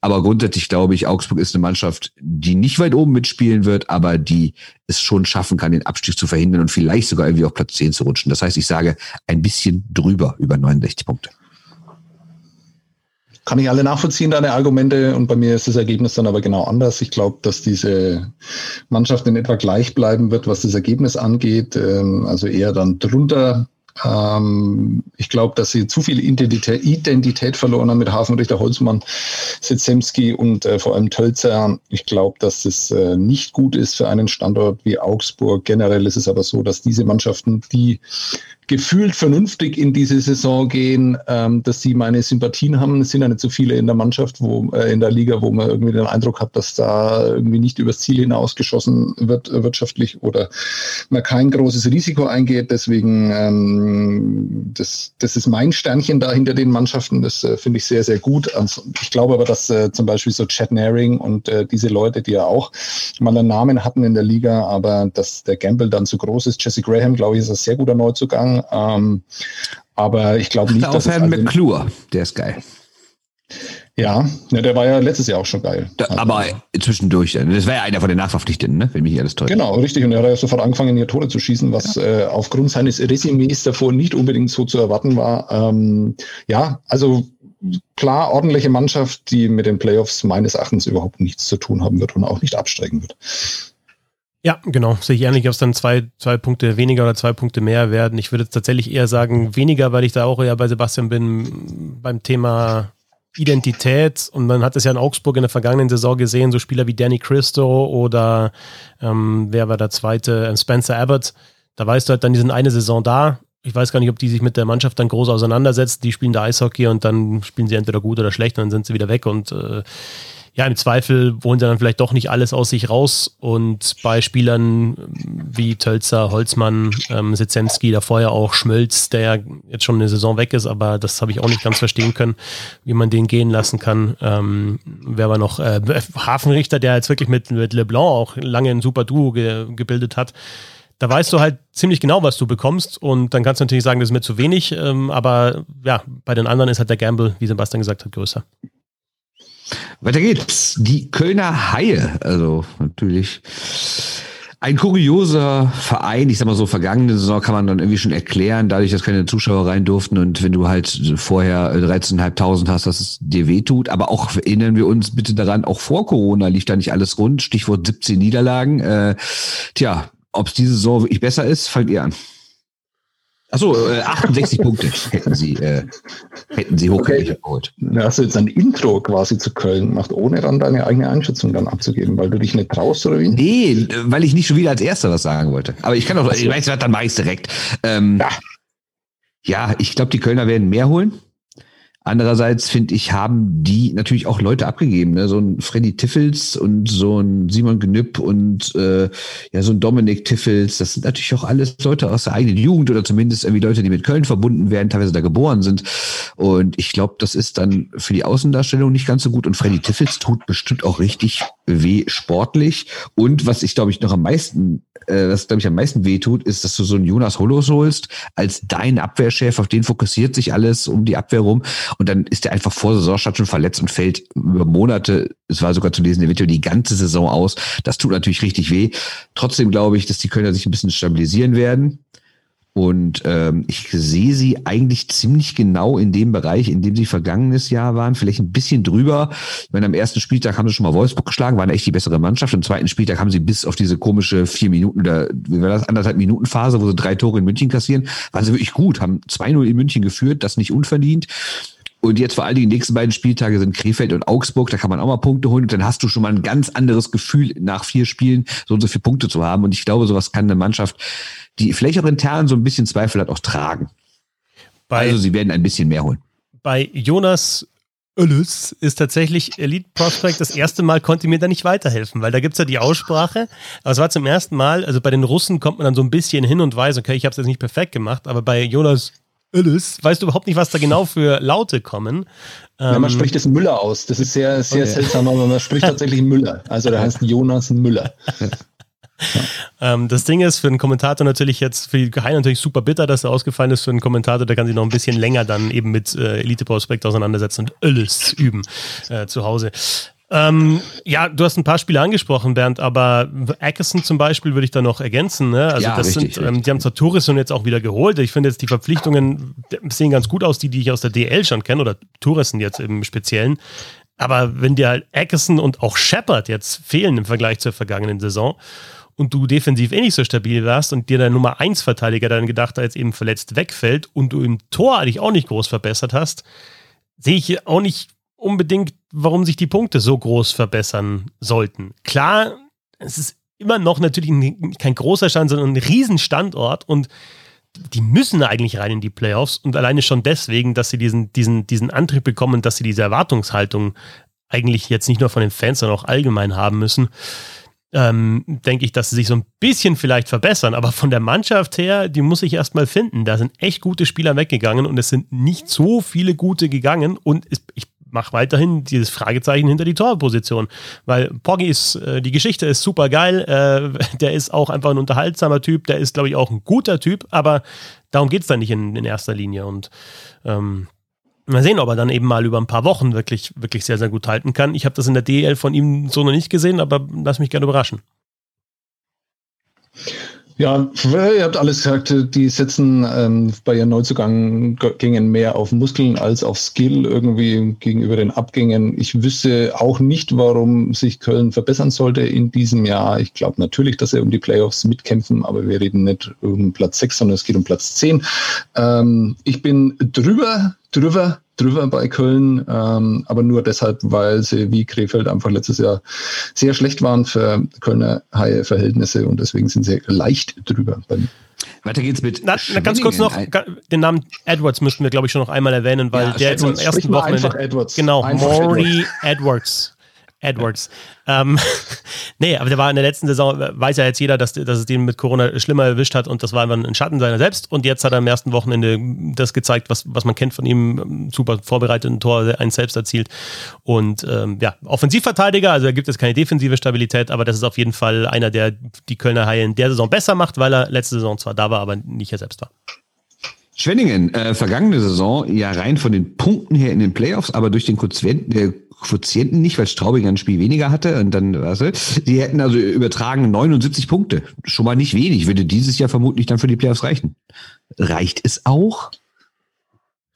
Aber grundsätzlich glaube ich, Augsburg ist eine Mannschaft, die nicht weit oben mitspielen wird, aber die es schon schaffen kann, den Abstieg zu verhindern und vielleicht sogar irgendwie auf Platz 10 zu rutschen. Das heißt, ich sage ein bisschen drüber über 69 Punkte. Kann ich alle nachvollziehen, deine Argumente. Und bei mir ist das Ergebnis dann aber genau anders. Ich glaube, dass diese Mannschaft in etwa gleich bleiben wird, was das Ergebnis angeht. Ähm, also eher dann drunter ähm, ich glaube, dass sie zu viel Identität, Identität verloren haben mit Hafenrichter Holzmann, Sitzemski und äh, vor allem Tölzer. Ich glaube, dass es äh, nicht gut ist für einen Standort wie Augsburg. Generell ist es aber so, dass diese Mannschaften, die gefühlt vernünftig in diese Saison gehen, ähm, dass sie meine Sympathien haben. Es sind ja nicht so viele in der Mannschaft, wo äh, in der Liga, wo man irgendwie den Eindruck hat, dass da irgendwie nicht übers Ziel hinausgeschossen wird äh, wirtschaftlich oder man kein großes Risiko eingeht. Deswegen ähm, das, das ist mein Sternchen da hinter den Mannschaften. Das äh, finde ich sehr, sehr gut. Also, ich glaube aber, dass äh, zum Beispiel so Chad Naring und äh, diese Leute, die ja auch mal einen Namen hatten in der Liga, aber dass der Gamble dann zu groß ist. Jesse Graham, glaube ich, ist ein sehr guter Neuzugang ähm, aber ich glaube nicht, dass. Auf Herrn also McClure, der ist geil. Ja, ja, der war ja letztes Jahr auch schon geil. Da, also, aber zwischendurch, das war ja einer von den Nachverpflichteten, ne? wenn mich alles täuscht. Genau, richtig. Und er hat ja sofort angefangen, hier Tore zu schießen, was ja. äh, aufgrund seines Resümees davor nicht unbedingt so zu erwarten war. Ähm, ja, also klar, ordentliche Mannschaft, die mit den Playoffs meines Erachtens überhaupt nichts zu tun haben wird und auch nicht absteigen wird. Ja, genau. Sehe ich ähnlich, ob es dann zwei, zwei Punkte weniger oder zwei Punkte mehr werden. Ich würde tatsächlich eher sagen weniger, weil ich da auch eher bei Sebastian bin beim Thema Identität. Und man hat es ja in Augsburg in der vergangenen Saison gesehen, so Spieler wie Danny Christo oder ähm, wer war der zweite, ähm, Spencer Abbott. Da weißt du halt dann, die sind eine Saison da. Ich weiß gar nicht, ob die sich mit der Mannschaft dann groß auseinandersetzt. Die spielen da Eishockey und dann spielen sie entweder gut oder schlecht und dann sind sie wieder weg. Und äh, ja, im Zweifel holen sie dann vielleicht doch nicht alles aus sich raus. Und bei Spielern wie Tölzer, Holzmann, ähm, Sitzensky, da vorher auch Schmölz, der ja jetzt schon eine Saison weg ist, aber das habe ich auch nicht ganz verstehen können, wie man den gehen lassen kann. Ähm, wer war noch? Äh, Hafenrichter, der jetzt wirklich mit, mit Leblanc auch lange ein super Duo ge gebildet hat. Da weißt du halt ziemlich genau, was du bekommst und dann kannst du natürlich sagen, das ist mir zu wenig, ähm, aber ja, bei den anderen ist halt der Gamble, wie Sebastian gesagt hat, größer. Weiter geht's. Die Kölner Haie. Also natürlich ein kurioser Verein. Ich sag mal so, vergangene Saison kann man dann irgendwie schon erklären, dadurch, dass keine Zuschauer rein durften und wenn du halt vorher 13.500 hast, dass es dir wehtut. Aber auch erinnern wir uns bitte daran, auch vor Corona lief da nicht alles rund. Stichwort 17 Niederlagen. Äh, tja, ob es diese Saison wirklich besser ist, fangt ihr an. Achso, äh, 68 Punkte hätten sie, äh, hätten sie hochwertig okay. geholt. Hast du jetzt ein Intro quasi zu Köln gemacht, ohne dann deine eigene Einschätzung dann abzugeben, weil du dich nicht traust oder wie? Nee, weil ich nicht schon wieder als Erster was sagen wollte. Aber ich kann auch, ich weiß, dann mache ich direkt. Ähm, ja. ja, ich glaube, die Kölner werden mehr holen. Andererseits finde ich, haben die natürlich auch Leute abgegeben, ne? so ein Freddy Tiffels und so ein Simon Gnüpp und äh, ja so ein Dominik Tiffels. Das sind natürlich auch alles Leute aus der eigenen Jugend oder zumindest irgendwie Leute, die mit Köln verbunden werden, teilweise da geboren sind. Und ich glaube, das ist dann für die Außendarstellung nicht ganz so gut. Und Freddy Tiffels tut bestimmt auch richtig weh sportlich. Und was ich glaube ich noch am meisten äh, was glaube ich am meisten wehtut, ist, dass du so einen Jonas Holos holst als dein Abwehrchef, auf den fokussiert sich alles um die Abwehr rum und dann ist er einfach vor Saisonstart schon verletzt und fällt über Monate, es war sogar zu lesen, eventuell die ganze Saison aus. Das tut natürlich richtig weh. Trotzdem glaube ich, dass die Kölner sich ein bisschen stabilisieren werden. Und ähm, ich sehe sie eigentlich ziemlich genau in dem Bereich, in dem sie vergangenes Jahr waren, vielleicht ein bisschen drüber. Ich meine, am ersten Spieltag haben sie schon mal Wolfsburg geschlagen, waren echt die bessere Mannschaft. Am zweiten Spieltag haben sie bis auf diese komische vier Minuten oder wie war das, anderthalb Minuten Phase, wo sie drei Tore in München kassieren, waren sie wirklich gut, haben 2-0 in München geführt, das nicht unverdient. Und jetzt vor allen Dingen die nächsten beiden Spieltage sind Krefeld und Augsburg. Da kann man auch mal Punkte holen. Und dann hast du schon mal ein ganz anderes Gefühl, nach vier Spielen so und so viele Punkte zu haben. Und ich glaube, sowas kann eine Mannschaft, die vielleicht auch intern so ein bisschen Zweifel hat, auch tragen. Bei, also sie werden ein bisschen mehr holen. Bei Jonas Öllis ist tatsächlich Elite Prospect. Das erste Mal konnte mir da nicht weiterhelfen, weil da gibt es ja die Aussprache. Aber es war zum ersten Mal, also bei den Russen kommt man dann so ein bisschen hin und weiß, okay, ich habe es jetzt nicht perfekt gemacht, aber bei Jonas Öllis, weißt du überhaupt nicht, was da genau für Laute kommen. Ja, man ähm, spricht das Müller aus. Das ist sehr, sehr okay. seltsam, aber man spricht tatsächlich Müller. Also der heißt Jonas Müller. Ja. Ähm, das Ding ist für einen Kommentator natürlich jetzt, für die Hein natürlich super bitter, dass er ausgefallen ist. Für einen Kommentator, der kann sich noch ein bisschen länger dann eben mit äh, Elite Prospekt auseinandersetzen und Öllis üben äh, zu Hause. Ähm, ja, du hast ein paar Spiele angesprochen, Bernd, aber Ackerson zum Beispiel würde ich da noch ergänzen. Ne? Also ja, das richtig, sind, ähm, die haben zwar Tourism jetzt auch wieder geholt. Ich finde jetzt die Verpflichtungen sehen ganz gut aus, die, die ich aus der DL schon kenne, oder Tourism jetzt im Speziellen. Aber wenn dir halt Ackerson und auch Shepard jetzt fehlen im Vergleich zur vergangenen Saison und du defensiv eh nicht so stabil warst und dir der Nummer 1 Verteidiger dann gedacht hat, jetzt eben verletzt wegfällt und du im Tor eigentlich auch nicht groß verbessert hast, sehe ich auch nicht unbedingt, warum sich die Punkte so groß verbessern sollten. Klar, es ist immer noch natürlich kein großer Stand, sondern ein Riesenstandort und die müssen eigentlich rein in die Playoffs und alleine schon deswegen, dass sie diesen, diesen, diesen Antrieb bekommen, dass sie diese Erwartungshaltung eigentlich jetzt nicht nur von den Fans, sondern auch allgemein haben müssen, ähm, denke ich, dass sie sich so ein bisschen vielleicht verbessern. Aber von der Mannschaft her, die muss ich erstmal finden. Da sind echt gute Spieler weggegangen und es sind nicht so viele gute gegangen und es, ich mach weiterhin dieses Fragezeichen hinter die Torposition. Weil Poggi ist, äh, die Geschichte ist super geil, äh, der ist auch einfach ein unterhaltsamer Typ, der ist, glaube ich, auch ein guter Typ, aber darum geht es dann nicht in, in erster Linie. Und ähm, Mal sehen, ob er dann eben mal über ein paar Wochen wirklich, wirklich sehr, sehr gut halten kann. Ich habe das in der DL von ihm so noch nicht gesehen, aber lass mich gerne überraschen. Ja, ihr habt alles gesagt, die setzen ähm, bei ihren Neuzugängen mehr auf Muskeln als auf Skill irgendwie gegenüber den Abgängen. Ich wüsste auch nicht, warum sich Köln verbessern sollte in diesem Jahr. Ich glaube natürlich, dass sie um die Playoffs mitkämpfen, aber wir reden nicht um Platz 6, sondern es geht um Platz 10. Ähm, ich bin drüber, drüber, drüber bei Köln, ähm, aber nur deshalb, weil sie wie Krefeld einfach letztes Jahr sehr schlecht waren für Kölner Haie Verhältnisse und deswegen sind sie leicht drüber. Weiter geht's mit. Na, na, ganz kurz noch, den Namen Edwards müssten wir, glaube ich, schon noch einmal erwähnen, weil ja, der jetzt im ersten Wochenende. Edwards. Genau, Maury Edwards. Edwards. Ähm, nee, aber der war in der letzten Saison, weiß ja jetzt jeder, dass, dass es den mit Corona schlimmer erwischt hat und das war einfach ein Schatten seiner selbst. Und jetzt hat er am ersten Wochenende das gezeigt, was, was man kennt von ihm. Super vorbereitet, ein Tor, eins selbst erzielt. Und ähm, ja, Offensivverteidiger, also da gibt es keine defensive Stabilität, aber das ist auf jeden Fall einer, der die Kölner Haie in der Saison besser macht, weil er letzte Saison zwar da war, aber nicht er selbst war. Schwenningen, äh, vergangene Saison ja rein von den Punkten her in den Playoffs, aber durch den Quotienten, äh, Quotienten nicht, weil Straubing ein Spiel weniger hatte und dann, weißt du, die hätten also übertragen 79 Punkte. Schon mal nicht wenig, würde dieses Jahr vermutlich dann für die Playoffs reichen. Reicht es auch?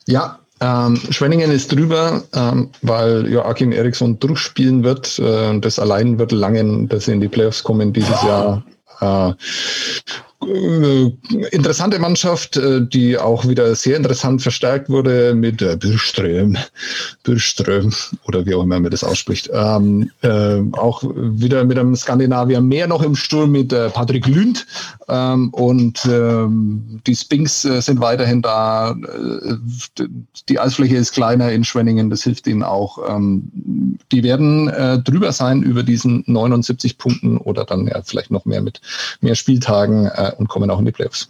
Ja, ähm, Schwenningen ist drüber, ähm, weil Joachim Eriksson durchspielen wird. Äh, das allein wird langen, dass sie in die Playoffs kommen dieses Jahr. Äh, interessante Mannschaft, äh, die auch wieder sehr interessant verstärkt wurde mit äh, Bürström, Bürström oder wie auch immer man das ausspricht. Ähm, äh, auch wieder mit einem Skandinavier mehr noch im Sturm mit äh, Patrick Lünd ähm, und ähm, die Spinks äh, sind weiterhin da. die Eisfläche ist kleiner in Schwenningen, das hilft ihnen auch. Ähm, die werden drüber sein über diesen 79 Punkten oder dann ja vielleicht noch mehr mit mehr Spieltagen und kommen auch in die Playoffs.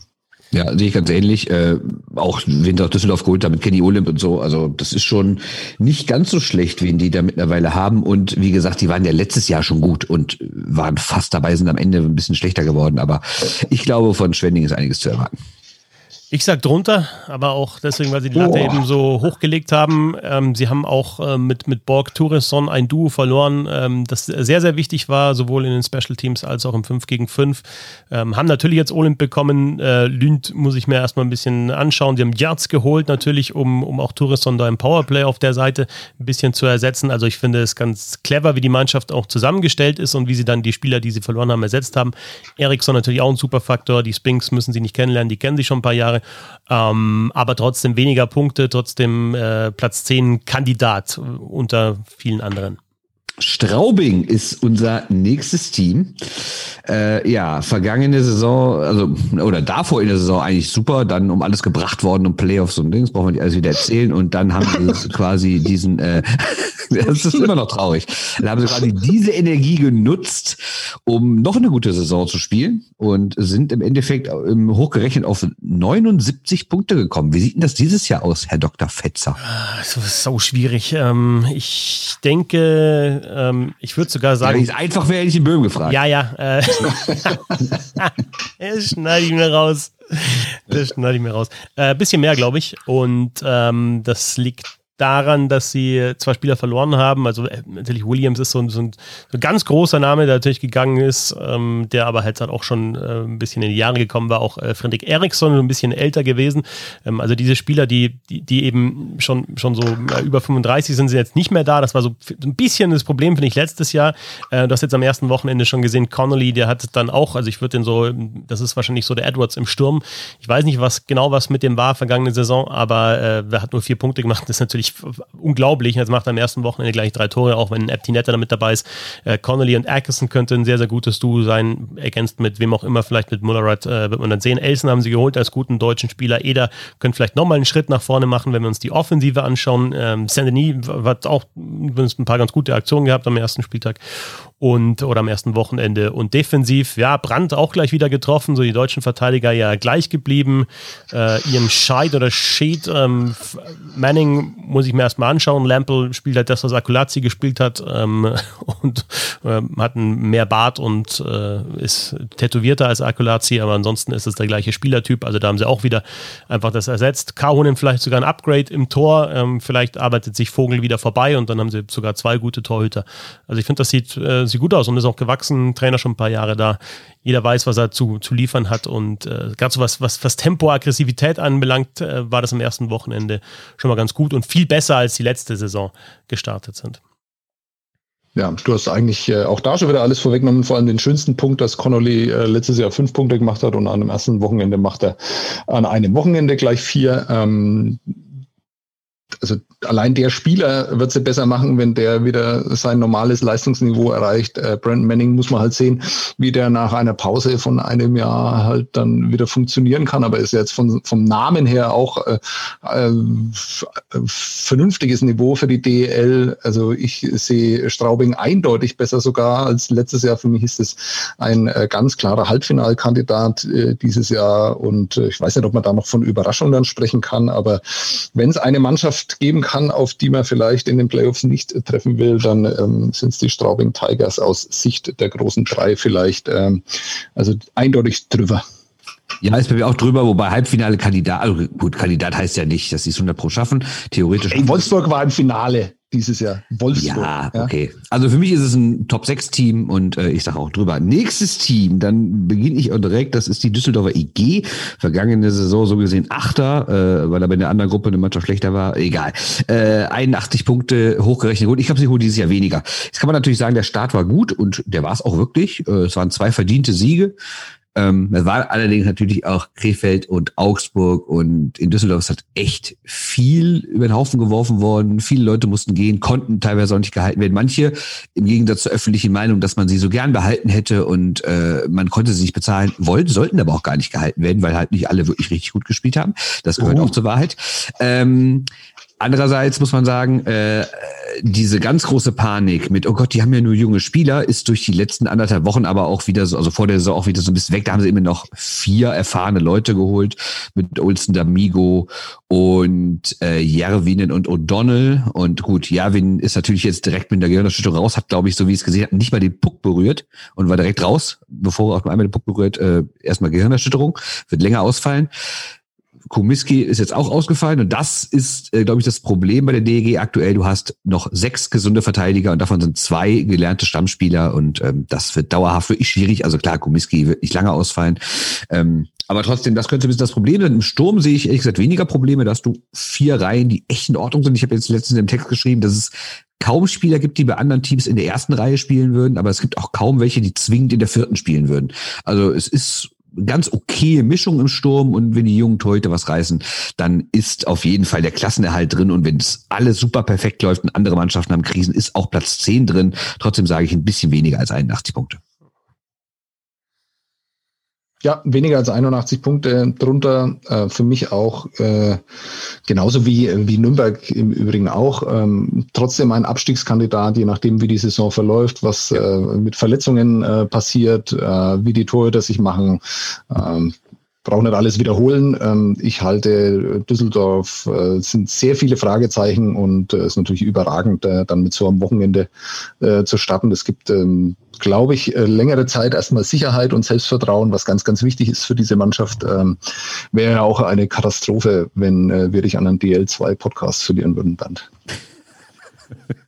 Ja, sehe ich ganz ähnlich. Äh, auch Winter Düsseldorf geholt damit Kenny Olymp und so. Also das ist schon nicht ganz so schlecht, wen die da mittlerweile haben. Und wie gesagt, die waren ja letztes Jahr schon gut und waren fast dabei, sind am Ende ein bisschen schlechter geworden. Aber ich glaube, von Schwending ist einiges zu erwarten. Ich sag drunter, aber auch deswegen, weil sie die Latte oh. eben so hochgelegt haben. Ähm, sie haben auch äh, mit, mit Borg Tourisson ein Duo verloren, ähm, das sehr, sehr wichtig war, sowohl in den Special Teams als auch im 5 gegen 5. Ähm, haben natürlich jetzt Olymp bekommen. Äh, Lünd muss ich mir erstmal ein bisschen anschauen. Sie haben Yards geholt, natürlich, um, um auch Tourisson da im Powerplay auf der Seite ein bisschen zu ersetzen. Also ich finde es ganz clever, wie die Mannschaft auch zusammengestellt ist und wie sie dann die Spieler, die sie verloren haben, ersetzt haben. Eriksson natürlich auch ein super Faktor. Die Spinks müssen sie nicht kennenlernen, die kennen sie schon ein paar Jahre. Ähm, aber trotzdem weniger Punkte, trotzdem äh, Platz 10 Kandidat unter vielen anderen. Straubing ist unser nächstes Team. Äh, ja, vergangene Saison, also oder davor in der Saison eigentlich super, dann um alles gebracht worden um Playoffs und Dings, brauchen wir nicht alles wieder erzählen. Und dann haben sie quasi diesen, äh, das ist immer noch traurig, dann haben sie quasi diese Energie genutzt, um noch eine gute Saison zu spielen und sind im Endeffekt im hochgerechnet auf 79 Punkte gekommen. Wie sieht denn das dieses Jahr aus, Herr Dr. Fetzer? Das ist so schwierig. Ähm, ich denke, ähm, ich würde sogar sagen. Ja, einfach wäre ich in Böhm gefragt. Ja, ja. Äh, das schneide ich mir raus. Das schneide ich mir raus. Äh, bisschen mehr, glaube ich. Und ähm, das liegt daran, dass sie zwei Spieler verloren haben. Also äh, natürlich Williams ist so ein, so ein, so ein ganz großer Name, der natürlich gegangen ist, ähm, der aber halt, auch schon äh, ein bisschen in die Jahre gekommen war. Auch äh, Fredrik Eriksson, ein bisschen älter gewesen. Ähm, also diese Spieler, die, die, die eben schon, schon so äh, über 35 sind, sind jetzt nicht mehr da. Das war so ein bisschen das Problem, finde ich, letztes Jahr. Äh, du hast jetzt am ersten Wochenende schon gesehen, Connolly, der hat dann auch, also ich würde den so, das ist wahrscheinlich so der Edwards im Sturm. Ich weiß nicht, was genau was mit dem war vergangene Saison, aber äh, er hat nur vier Punkte gemacht. Das ist natürlich unglaublich. Jetzt macht er am ersten Wochenende gleich drei Tore, auch wenn Aptinetta damit dabei ist. Äh, Connolly und Atkinson könnte ein sehr, sehr gutes Duo sein, ergänzt mit wem auch immer, vielleicht mit Mullerud äh, wird man dann sehen. Elsen haben sie geholt als guten deutschen Spieler. Eder könnte vielleicht nochmal einen Schritt nach vorne machen, wenn wir uns die Offensive anschauen. Ähm, Saint-Denis hat auch ein paar ganz gute Aktionen gehabt am ersten Spieltag und oder am ersten Wochenende. Und defensiv, ja, Brandt auch gleich wieder getroffen, so die deutschen Verteidiger ja gleich geblieben. Äh, ihren Scheid oder Scheid, ähm, Manning muss ich mir erstmal anschauen. Lample spielt halt das, was Akulazzi gespielt hat ähm, und äh, hat einen mehr Bart und äh, ist tätowierter als Akulazzi, aber ansonsten ist es der gleiche Spielertyp. Also da haben sie auch wieder einfach das ersetzt. Kahunen vielleicht sogar ein Upgrade im Tor. Ähm, vielleicht arbeitet sich Vogel wieder vorbei und dann haben sie sogar zwei gute Torhüter. Also ich finde, das sieht äh, sieht gut aus und ist auch gewachsen. Trainer schon ein paar Jahre da. Jeder weiß, was er zu, zu liefern hat. Und äh, gerade so was, was, was Tempo, Aggressivität anbelangt, äh, war das am ersten Wochenende schon mal ganz gut und viel besser als die letzte Saison gestartet sind. Ja, du hast eigentlich äh, auch da schon wieder alles vorweggenommen, vor allem den schönsten Punkt, dass Connolly äh, letztes Jahr fünf Punkte gemacht hat und an dem ersten Wochenende macht er an einem Wochenende gleich vier. Ähm, also allein der Spieler wird sie besser machen, wenn der wieder sein normales Leistungsniveau erreicht. Äh, Brandon Manning muss man halt sehen, wie der nach einer Pause von einem Jahr halt dann wieder funktionieren kann. Aber ist jetzt von, vom Namen her auch äh, äh, vernünftiges Niveau für die DL. Also ich sehe Straubing eindeutig besser sogar als letztes Jahr. Für mich ist es ein äh, ganz klarer Halbfinalkandidat äh, dieses Jahr. Und äh, ich weiß nicht, ob man da noch von Überraschung dann sprechen kann. Aber wenn es eine Mannschaft geben kann, auf die man vielleicht in den Playoffs nicht treffen will, dann ähm, sind es die Straubing Tigers aus Sicht der großen drei vielleicht. Ähm, also eindeutig drüber. Ja, ist bei mir auch drüber, wobei Halbfinale Kandidat, also gut, Kandidat heißt ja nicht, dass sie es 100 pro schaffen. Theoretisch. Ey, Wolfsburg war im Finale dieses Jahr. Wolfsburg. Ja, okay. Also für mich ist es ein Top-6-Team und äh, ich sage auch drüber. Nächstes Team, dann beginne ich auch direkt, das ist die Düsseldorfer IG. Vergangene Saison so gesehen Achter, äh, weil aber in der anderen Gruppe eine Mannschaft schlechter war. Egal. Äh, 81 Punkte hochgerechnet. Gut, ich habe sie wohl dieses Jahr weniger. Jetzt kann man natürlich sagen, der Start war gut und der war es auch wirklich. Äh, es waren zwei verdiente Siege. Ähm, es war allerdings natürlich auch Krefeld und Augsburg und in Düsseldorf ist halt echt viel über den Haufen geworfen worden. Viele Leute mussten gehen, konnten teilweise auch nicht gehalten werden. Manche im Gegensatz zur öffentlichen Meinung, dass man sie so gern behalten hätte und äh, man konnte sie nicht bezahlen, wollten, sollten aber auch gar nicht gehalten werden, weil halt nicht alle wirklich richtig gut gespielt haben. Das gehört uh. auch zur Wahrheit. Ähm, Andererseits muss man sagen, äh, diese ganz große Panik mit, oh Gott, die haben ja nur junge Spieler, ist durch die letzten anderthalb Wochen aber auch wieder so, also vor der Saison auch wieder so ein bisschen weg. Da haben sie immer noch vier erfahrene Leute geholt mit Olsen D'Amigo und äh, Jervinen und O'Donnell. Und gut, Jervin ist natürlich jetzt direkt mit der Gehirnerschütterung raus, hat, glaube ich, so wie ich es gesehen habe, nicht mal den Puck berührt und war direkt raus, bevor er auch nur einmal den Puck berührt, äh, erstmal Gehirnerschütterung, wird länger ausfallen. Komiski ist jetzt auch ausgefallen und das ist, äh, glaube ich, das Problem bei der DEG aktuell. Du hast noch sechs gesunde Verteidiger und davon sind zwei gelernte Stammspieler und ähm, das wird dauerhaft wirklich schwierig. Also klar, Komiski wird nicht lange ausfallen. Ähm, aber trotzdem, das könnte ein bisschen das Problem sein. Im Sturm sehe ich ehrlich gesagt weniger Probleme, dass du vier Reihen, die echt in Ordnung sind. Ich habe jetzt letztens im Text geschrieben, dass es kaum Spieler gibt, die bei anderen Teams in der ersten Reihe spielen würden, aber es gibt auch kaum welche, die zwingend in der vierten spielen würden. Also es ist ganz okay Mischung im Sturm und wenn die jungen Torhüter was reißen, dann ist auf jeden Fall der Klassenerhalt drin und wenn es alles super perfekt läuft und andere Mannschaften haben Krisen, ist auch Platz 10 drin. Trotzdem sage ich ein bisschen weniger als 81 Punkte. Ja, weniger als 81 Punkte drunter. Äh, für mich auch äh, genauso wie, wie Nürnberg im Übrigen auch. Ähm, trotzdem ein Abstiegskandidat, je nachdem, wie die Saison verläuft, was äh, mit Verletzungen äh, passiert, äh, wie die Torhüter sich machen. Ähm, brauche nicht alles wiederholen. Ähm, ich halte Düsseldorf, äh, sind sehr viele Fragezeichen und es äh, ist natürlich überragend, äh, dann mit so einem Wochenende zu starten. Es gibt ähm, glaube ich, längere Zeit erstmal Sicherheit und Selbstvertrauen, was ganz, ganz wichtig ist für diese Mannschaft. Ähm, wäre ja auch eine Katastrophe, wenn wir dich an einen DL2-Podcast verlieren würden, Band.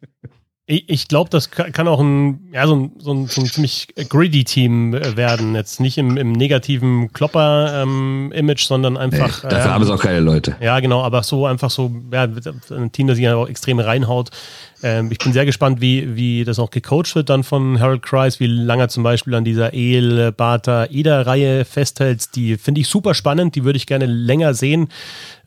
Ich, ich glaube, das kann auch ein, ja, so ein, so ein, so ein ziemlich greedy Team äh, werden. Jetzt nicht im, im negativen Klopper-Image, ähm, sondern einfach. Nee, dafür ähm, haben es auch keine Leute. Ja, genau, aber so einfach so, ja, ein Team, das sich auch extrem reinhaut. Ähm, ich bin sehr gespannt, wie, wie das auch gecoacht wird dann von Harold Kreis, wie lange er zum Beispiel an dieser El, Bata, Ida-Reihe festhält. Die finde ich super spannend, die würde ich gerne länger sehen.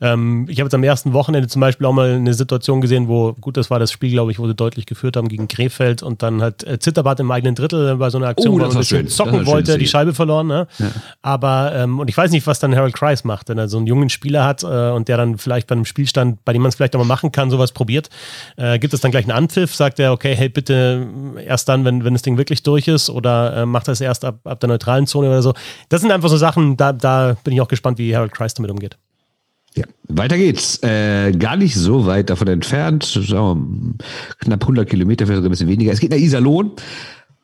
Ähm, ich habe jetzt am ersten Wochenende zum Beispiel auch mal eine Situation gesehen, wo, gut, das war das Spiel, glaube ich, wo sie deutlich geführt haben gegen Krefeld und dann hat äh, Zitterbart im eigenen Drittel bei so einer Aktion, oh, wo er ein bisschen schön. zocken wollte, die Scheibe verloren. Ne? Ja. Aber, ähm, und ich weiß nicht, was dann Harold Kreis macht, wenn er so einen jungen Spieler hat äh, und der dann vielleicht bei einem Spielstand, bei dem man es vielleicht auch mal machen kann, sowas probiert, äh, gibt es dann gleich einen Anpfiff, sagt er, okay, hey, bitte erst dann, wenn, wenn das Ding wirklich durch ist oder äh, macht das erst ab, ab der neutralen Zone oder so. Das sind einfach so Sachen, da, da bin ich auch gespannt, wie Harold Kreis damit umgeht. Ja, weiter geht's. Äh, gar nicht so weit davon entfernt, so, knapp 100 Kilometer, vielleicht sogar ein bisschen weniger. Es geht nach Iserlohn.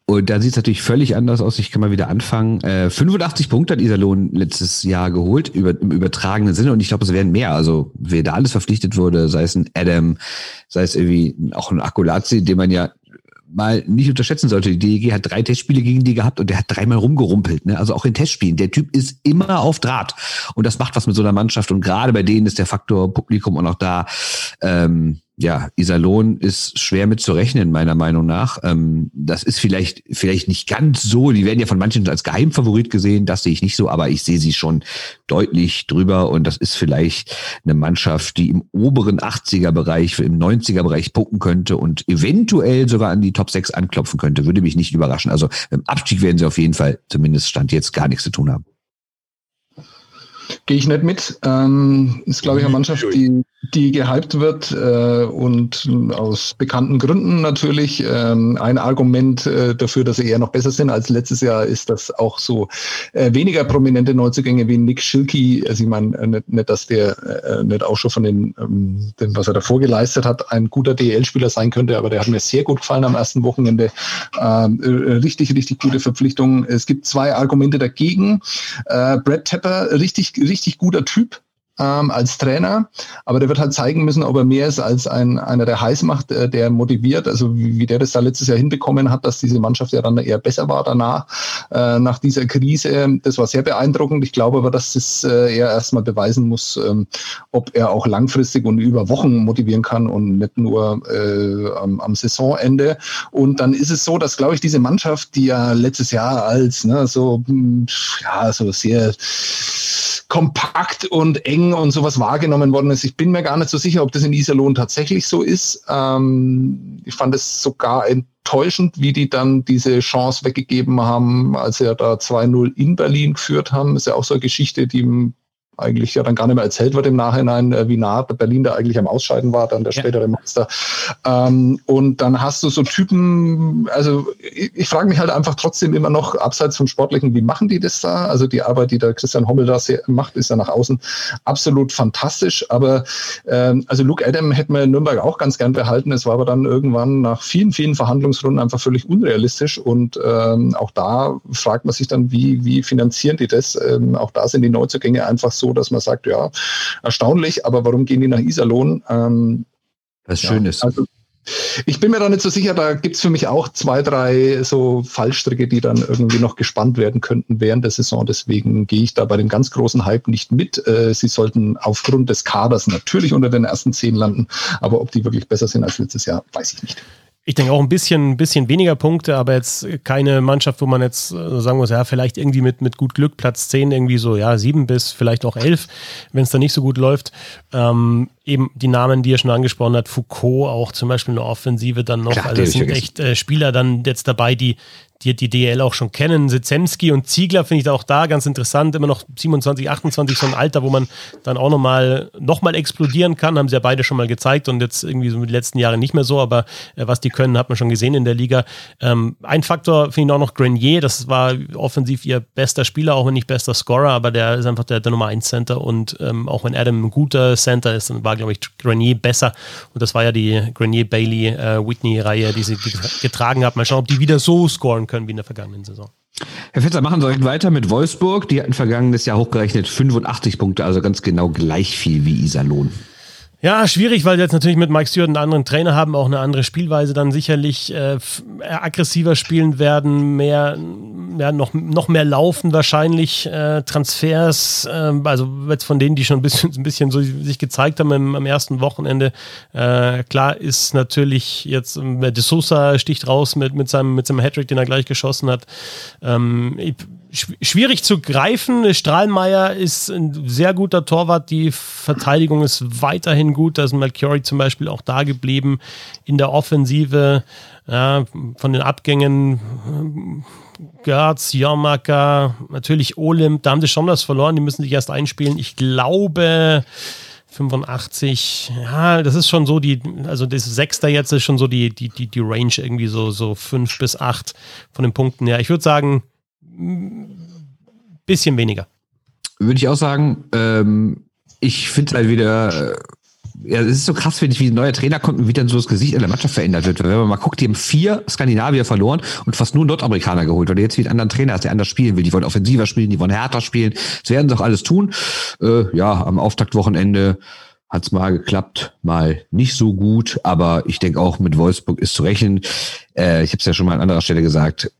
Und da sieht es natürlich völlig anders aus. Ich kann mal wieder anfangen. Äh, 85 Punkte hat Iserlohn letztes Jahr geholt, über, im übertragenen Sinne. Und ich glaube, es werden mehr. Also, wer da alles verpflichtet wurde, sei es ein Adam, sei es irgendwie auch ein Akulazi, den man ja mal nicht unterschätzen sollte. Die DEG hat drei Testspiele gegen die gehabt und der hat dreimal rumgerumpelt. Ne? Also auch in Testspielen. Der Typ ist immer auf Draht. Und das macht was mit so einer Mannschaft. Und gerade bei denen ist der Faktor Publikum auch noch da. Ähm, ja, Iserlohn ist schwer mit zu rechnen, meiner Meinung nach. Ähm, das ist vielleicht, vielleicht nicht ganz so. Die werden ja von manchen als Geheimfavorit gesehen. Das sehe ich nicht so, aber ich sehe sie schon deutlich drüber. Und das ist vielleicht eine Mannschaft, die im oberen 80er-Bereich, im 90er-Bereich punkten könnte und eventuell sogar an die Top 6 anklopfen könnte. Würde mich nicht überraschen. Also im Abstieg werden sie auf jeden Fall, zumindest Stand jetzt, gar nichts zu tun haben. Gehe ich nicht mit. Ähm, ist, glaube ich, eine Mannschaft, die die gehypt wird äh, und aus bekannten Gründen natürlich. Ähm, ein Argument äh, dafür, dass sie eher noch besser sind als letztes Jahr, ist, dass auch so äh, weniger prominente Neuzugänge wie Nick Schilke, also ich meine äh, nicht, nicht, dass der äh, nicht auch schon von den, ähm, dem, was er davor geleistet hat, ein guter DL-Spieler sein könnte, aber der hat mir sehr gut gefallen am ersten Wochenende. Ähm, äh, richtig, richtig gute Verpflichtung. Es gibt zwei Argumente dagegen. Äh, Brad Tepper, richtig, richtig guter Typ ähm, als Trainer, aber der wird halt zeigen müssen, ob er mehr ist als ein, einer, der heiß macht, äh, der motiviert, also wie, wie der das da letztes Jahr hinbekommen hat, dass diese Mannschaft ja dann eher besser war danach, äh, nach dieser Krise. Das war sehr beeindruckend. Ich glaube aber, dass das äh, er erstmal beweisen muss, ähm, ob er auch langfristig und über Wochen motivieren kann und nicht nur äh, am, am Saisonende. Und dann ist es so, dass, glaube ich, diese Mannschaft, die ja letztes Jahr als ne, so, ja, so sehr kompakt und eng und sowas wahrgenommen worden ist. Ich bin mir gar nicht so sicher, ob das in Iserlohn tatsächlich so ist. Ähm, ich fand es sogar enttäuschend, wie die dann diese Chance weggegeben haben, als sie ja da 2-0 in Berlin geführt haben. Ist ja auch so eine Geschichte, die eigentlich ja dann gar nicht mehr erzählt wird im Nachhinein, äh, wie nah Berlin da eigentlich am Ausscheiden war, dann der spätere Meister. Ähm, und dann hast du so Typen, also ich, ich frage mich halt einfach trotzdem immer noch, abseits vom Sportlichen, wie machen die das da? Also die Arbeit, die der Christian Hommel da macht, ist ja nach außen absolut fantastisch. Aber ähm, also Luke Adam hätten wir in Nürnberg auch ganz gern behalten. Es war aber dann irgendwann nach vielen, vielen Verhandlungsrunden einfach völlig unrealistisch. Und ähm, auch da fragt man sich dann, wie, wie finanzieren die das? Ähm, auch da sind die Neuzugänge einfach so so, dass man sagt, ja, erstaunlich, aber warum gehen die nach Iserlohn? Ähm, Was ja, schön ist. Also, ich bin mir da nicht so sicher, da gibt es für mich auch zwei, drei so Fallstricke, die dann irgendwie noch gespannt werden könnten während der Saison. Deswegen gehe ich da bei dem ganz großen Hype nicht mit. Äh, sie sollten aufgrund des Kaders natürlich unter den ersten zehn landen, aber ob die wirklich besser sind als letztes Jahr, weiß ich nicht. Ich denke auch ein bisschen, ein bisschen weniger Punkte, aber jetzt keine Mannschaft, wo man jetzt äh, sagen muss, ja, vielleicht irgendwie mit, mit gut Glück Platz 10 irgendwie so, ja, 7 bis vielleicht auch 11, wenn es dann nicht so gut läuft. Ähm, eben die Namen, die er schon angesprochen hat, Foucault auch zum Beispiel eine Offensive dann noch. Klar, also es sind echt äh, Spieler dann jetzt dabei, die, die die DL auch schon kennen. Sitzemski und Ziegler finde ich auch da ganz interessant. Immer noch 27, 28, so ein Alter, wo man dann auch nochmal noch mal explodieren kann. Haben sie ja beide schon mal gezeigt und jetzt irgendwie so die letzten Jahre nicht mehr so. Aber äh, was die können, hat man schon gesehen in der Liga. Ähm, ein Faktor finde ich auch noch Grenier. Das war offensiv ihr bester Spieler, auch wenn nicht bester Scorer. Aber der ist einfach der, der Nummer 1 Center. Und ähm, auch wenn Adam ein guter Center ist, dann war, glaube ich, Grenier besser. Und das war ja die Grenier-Bailey-Whitney-Reihe, äh, die sie getragen hat. Mal schauen, ob die wieder so scoren können können wie in der vergangenen Saison. Herr Fetzer, machen Sie direkt weiter mit Wolfsburg. Die hatten vergangenes Jahr hochgerechnet 85 Punkte, also ganz genau gleich viel wie Iserlohn. Ja, schwierig, weil sie jetzt natürlich mit Mike Stewart einen anderen Trainer haben, auch eine andere Spielweise dann sicherlich äh, aggressiver spielen werden, mehr, ja, noch, noch mehr laufen wahrscheinlich, äh, Transfers, äh, also jetzt von denen, die schon ein bisschen, ein bisschen so sich gezeigt haben im, am ersten Wochenende. Äh, klar ist natürlich jetzt, äh, De Sosa sticht raus mit, mit seinem, mit seinem Hattrick, den er gleich geschossen hat. Ähm, ich, schwierig zu greifen. Strahlmeier ist ein sehr guter Torwart. Die Verteidigung ist weiterhin gut. Da ist Malcurie zum Beispiel auch da geblieben. In der Offensive ja, von den Abgängen Gerz, Jormaka, natürlich Olymp. Da haben sie schon was verloren. Die müssen sich erst einspielen. Ich glaube, 85, ja, das ist schon so die, also das Sechster jetzt ist schon so die, die, die, die Range irgendwie so, so fünf bis acht von den Punkten her. Ich würde sagen, bisschen weniger. Würde ich auch sagen. Ähm, ich finde halt wieder, äh, ja, es ist so krass, finde ich, wie ein neuer Trainer kommt und wie dann so das Gesicht in der Mannschaft verändert wird. Wenn man mal guckt, die haben vier Skandinavier verloren und fast nur Nordamerikaner geholt, weil du jetzt wieder einen anderen Trainer hast, der anders spielen will. Die wollen offensiver spielen, die wollen härter spielen. Das werden sie auch alles tun. Äh, ja, am Auftaktwochenende hat es mal geklappt, mal nicht so gut, aber ich denke auch mit Wolfsburg ist zu rechnen. Äh, ich habe es ja schon mal an anderer Stelle gesagt,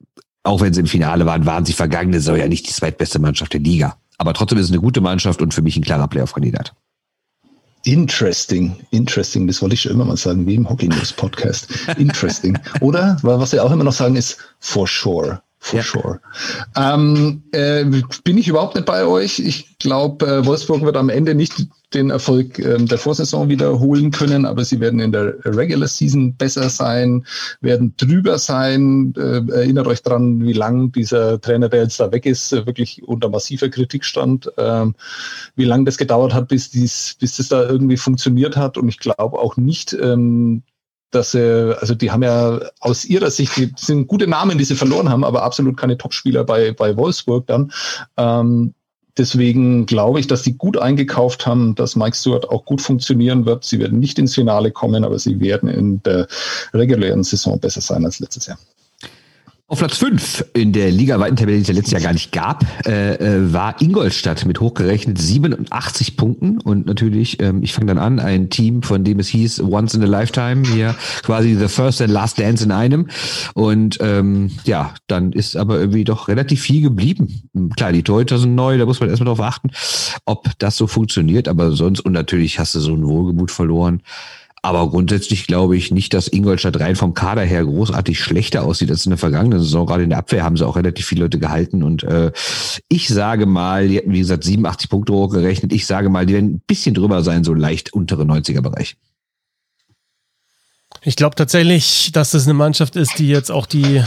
auch wenn sie im Finale waren, waren sie vergangene Saison ja nicht die zweitbeste Mannschaft der Liga. Aber trotzdem ist es eine gute Mannschaft und für mich ein klarer Playoff-Kandidat. Interesting, interesting, das wollte ich schon immer mal sagen, wie im Hockey News Podcast. Interesting. Oder, was wir auch immer noch sagen, ist for sure for ja. sure. Ähm, äh, bin ich überhaupt nicht bei euch. Ich glaube, äh, Wolfsburg wird am Ende nicht den Erfolg äh, der Vorsaison wiederholen können, aber sie werden in der Regular Season besser sein, werden drüber sein. Äh, erinnert euch dran, wie lang dieser Trainer, der jetzt da weg ist, äh, wirklich unter massiver Kritik stand, ähm, wie lange das gedauert hat, bis dies, bis das da irgendwie funktioniert hat. Und ich glaube auch nicht, ähm, dass sie, also die haben ja aus ihrer Sicht, die sind gute Namen, die sie verloren haben, aber absolut keine Topspieler bei, bei Wolfsburg dann. Ähm, deswegen glaube ich, dass die gut eingekauft haben, dass Mike Stewart auch gut funktionieren wird. Sie werden nicht ins Finale kommen, aber sie werden in der regulären Saison besser sein als letztes Jahr. Auf Platz 5 in der ligaweiten Tabelle, die es ja letztes Jahr gar nicht gab, äh, äh war Ingolstadt mit hochgerechnet 87 Punkten. Und natürlich, ähm, ich fange dann an, ein Team, von dem es hieß Once in a Lifetime, hier quasi The First and Last Dance in einem. Und ähm, ja, dann ist aber irgendwie doch relativ viel geblieben. Klar, die Torhüter sind neu, da muss man erstmal drauf achten, ob das so funktioniert. Aber sonst, und natürlich hast du so ein Wohlgemut verloren. Aber grundsätzlich glaube ich nicht, dass Ingolstadt rein vom Kader her großartig schlechter aussieht als in der vergangenen Saison. Gerade in der Abwehr haben sie auch relativ viele Leute gehalten. Und äh, ich sage mal, die hätten, wie gesagt, 87 Punkte hochgerechnet. Ich sage mal, die werden ein bisschen drüber sein, so leicht untere 90er-Bereich. Ich glaube tatsächlich, dass das eine Mannschaft ist, die jetzt auch die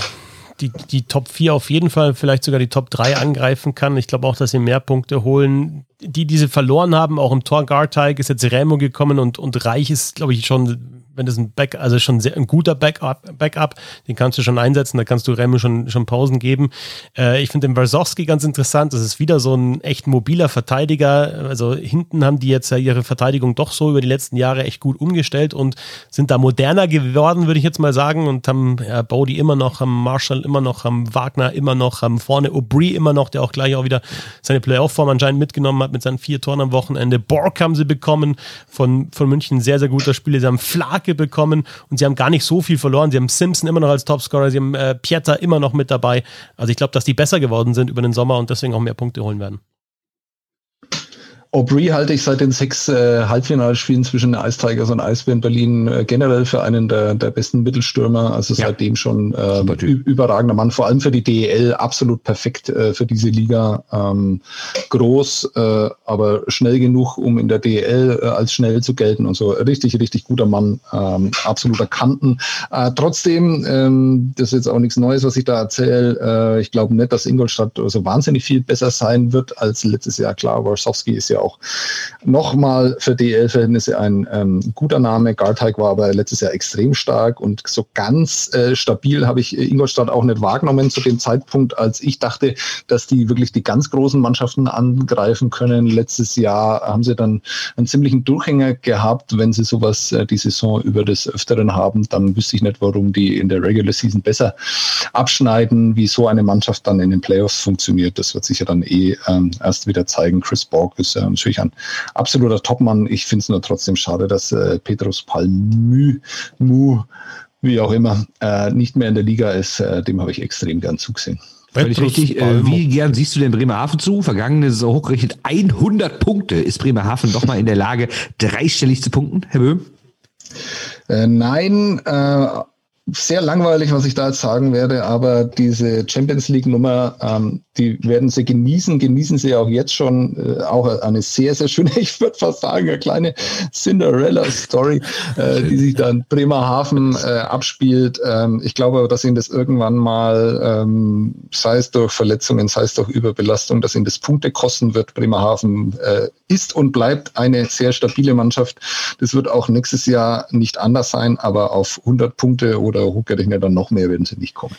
die, die Top 4 auf jeden Fall, vielleicht sogar die Top 3 angreifen kann. Ich glaube auch, dass sie mehr Punkte holen. Die, die sie verloren haben, auch im Tor Garteig ist jetzt Remo gekommen und, und Reich ist, glaube ich, schon wenn das ein Back, also schon sehr, ein guter Backup, Backup, den kannst du schon einsetzen, da kannst du Remy schon, schon Pausen geben. Äh, ich finde den Warsowski ganz interessant. Das ist wieder so ein echt mobiler Verteidiger. Also hinten haben die jetzt ja ihre Verteidigung doch so über die letzten Jahre echt gut umgestellt und sind da moderner geworden, würde ich jetzt mal sagen, und haben ja, Bodie immer noch, haben Marshall immer noch, haben Wagner immer noch, haben vorne Aubry immer noch, der auch gleich auch wieder seine Playoff-Form anscheinend mitgenommen hat mit seinen vier Toren am Wochenende. Borg haben sie bekommen von, von München, sehr, sehr guter Spieler. Sie haben Flag Marke bekommen und sie haben gar nicht so viel verloren. Sie haben Simpson immer noch als Topscorer, sie haben äh, Pieta immer noch mit dabei. Also ich glaube, dass die besser geworden sind über den Sommer und deswegen auch mehr Punkte holen werden. Aubry halte ich seit den sechs äh, Halbfinalspielen zwischen den Ice Tigers und Eisbären Berlin äh, generell für einen der, der besten Mittelstürmer. Also ja. seitdem schon äh, überragender Mann, vor allem für die DEL absolut perfekt äh, für diese Liga. Ähm, groß, äh, aber schnell genug, um in der DEL äh, als schnell zu gelten und so. Richtig, richtig guter Mann, ähm, absoluter Kanten. Äh, trotzdem, ähm, das ist jetzt auch nichts Neues, was ich da erzähle. Äh, ich glaube nicht, dass Ingolstadt so wahnsinnig viel besser sein wird als letztes Jahr. Klar, Warsowski ist ja auch nochmal für DL-Verhältnisse ein ähm, guter Name. Garteig war aber letztes Jahr extrem stark und so ganz äh, stabil habe ich Ingolstadt auch nicht wahrgenommen zu dem Zeitpunkt, als ich dachte, dass die wirklich die ganz großen Mannschaften angreifen können. Letztes Jahr haben sie dann einen ziemlichen Durchhänger gehabt. Wenn sie sowas äh, die Saison über des Öfteren haben, dann wüsste ich nicht, warum die in der Regular Season besser abschneiden, wie so eine Mannschaft dann in den Playoffs funktioniert. Das wird sich ja dann eh ähm, erst wieder zeigen. Chris Borg ist ähm, natürlich ein absoluter Topmann. Ich finde es nur trotzdem schade, dass äh, Petrus Palmü, Mu, wie auch immer, äh, nicht mehr in der Liga ist. Äh, dem habe ich extrem gern zugesehen. Völlig richtig. Äh, wie gern siehst du denn Bremerhaven zu? Vergangene Saison hochgerechnet 100 Punkte. Ist Bremerhaven doch mal in der Lage, dreistellig zu punkten, Herr Böhm? Äh, nein, äh, sehr langweilig, was ich da jetzt sagen werde, aber diese Champions League Nummer, ähm, die werden sie genießen, genießen sie auch jetzt schon. Äh, auch eine sehr, sehr schöne, ich würde fast sagen, eine kleine Cinderella-Story, äh, die sich dann Bremerhaven äh, abspielt. Ähm, ich glaube dass ihnen das irgendwann mal, ähm, sei es durch Verletzungen, sei es durch Überbelastung, dass ihnen das Punkte kosten wird. Bremerhaven äh, ist und bleibt eine sehr stabile Mannschaft. Das wird auch nächstes Jahr nicht anders sein, aber auf 100 Punkte oder hochgerechnet dann noch mehr werden sie nicht kommen.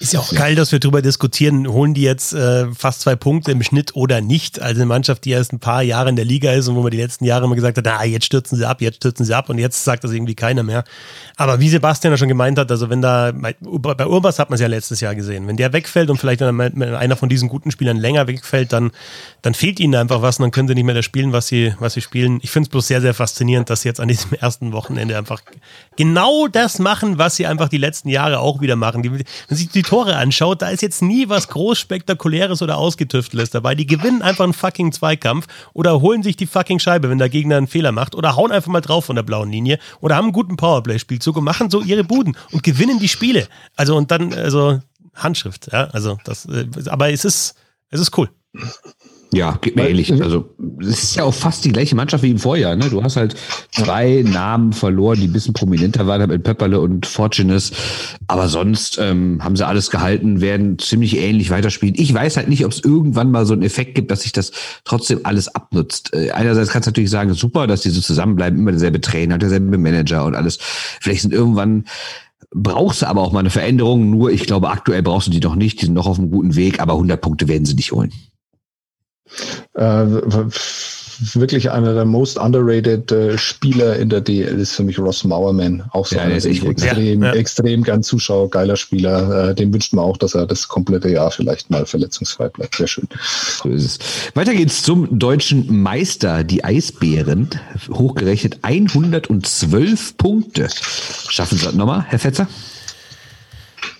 Ist ja auch geil, dass wir darüber diskutieren, holen die jetzt äh, fast zwei Punkte im Schnitt oder nicht. Also eine Mannschaft, die erst ein paar Jahre in der Liga ist und wo man die letzten Jahre immer gesagt hat, na, jetzt stürzen sie ab, jetzt stürzen sie ab und jetzt sagt das irgendwie keiner mehr. Aber wie Sebastian ja schon gemeint hat, also wenn da, bei Urbas hat man es ja letztes Jahr gesehen, wenn der wegfällt und vielleicht einer von diesen guten Spielern länger wegfällt, dann, dann fehlt ihnen einfach was und dann können sie nicht mehr das spielen, was sie, was sie spielen. Ich finde es bloß sehr, sehr faszinierend, dass sie jetzt an diesem ersten Wochenende einfach genau das machen, was sie einfach die letzten Jahre auch wieder machen. Die, sich die Tore anschaut, da ist jetzt nie was groß Spektakuläres oder Ausgetüfteltes dabei. Die gewinnen einfach einen fucking Zweikampf oder holen sich die fucking Scheibe, wenn der Gegner einen Fehler macht oder hauen einfach mal drauf von der blauen Linie oder haben einen guten Powerplay-Spielzug und machen so ihre Buden und gewinnen die Spiele. Also und dann, also Handschrift, ja, also das, äh, aber es ist, es ist cool. Ja, geht mir Weil, ähnlich. Also es ist ja auch fast die gleiche Mannschaft wie im Vorjahr. Ne? Du hast halt zwei Namen verloren, die ein bisschen prominenter waren, mit Pepperle und Fortunes. Aber sonst ähm, haben sie alles gehalten, werden ziemlich ähnlich weiterspielen. Ich weiß halt nicht, ob es irgendwann mal so einen Effekt gibt, dass sich das trotzdem alles abnutzt. Äh, einerseits kannst du natürlich sagen, super, dass die so zusammenbleiben, immer derselbe Trainer, derselbe Manager und alles. Vielleicht sind irgendwann brauchst du aber auch mal eine Veränderung. Nur ich glaube, aktuell brauchst du die noch nicht. Die sind noch auf einem guten Weg, aber 100 Punkte werden sie nicht holen. Äh, wirklich einer der most underrated äh, Spieler in der DL ist für mich Ross Mauerman. Auch so ja, einer, den extrem, ja. extrem gern Zuschauer, geiler Spieler. Äh, dem wünscht man auch, dass er das komplette Jahr vielleicht mal verletzungsfrei bleibt. Sehr schön. So ist es. Weiter geht's zum deutschen Meister, die Eisbären. Hochgerechnet 112 Punkte. Schaffen Sie das nochmal, Herr Fetzer?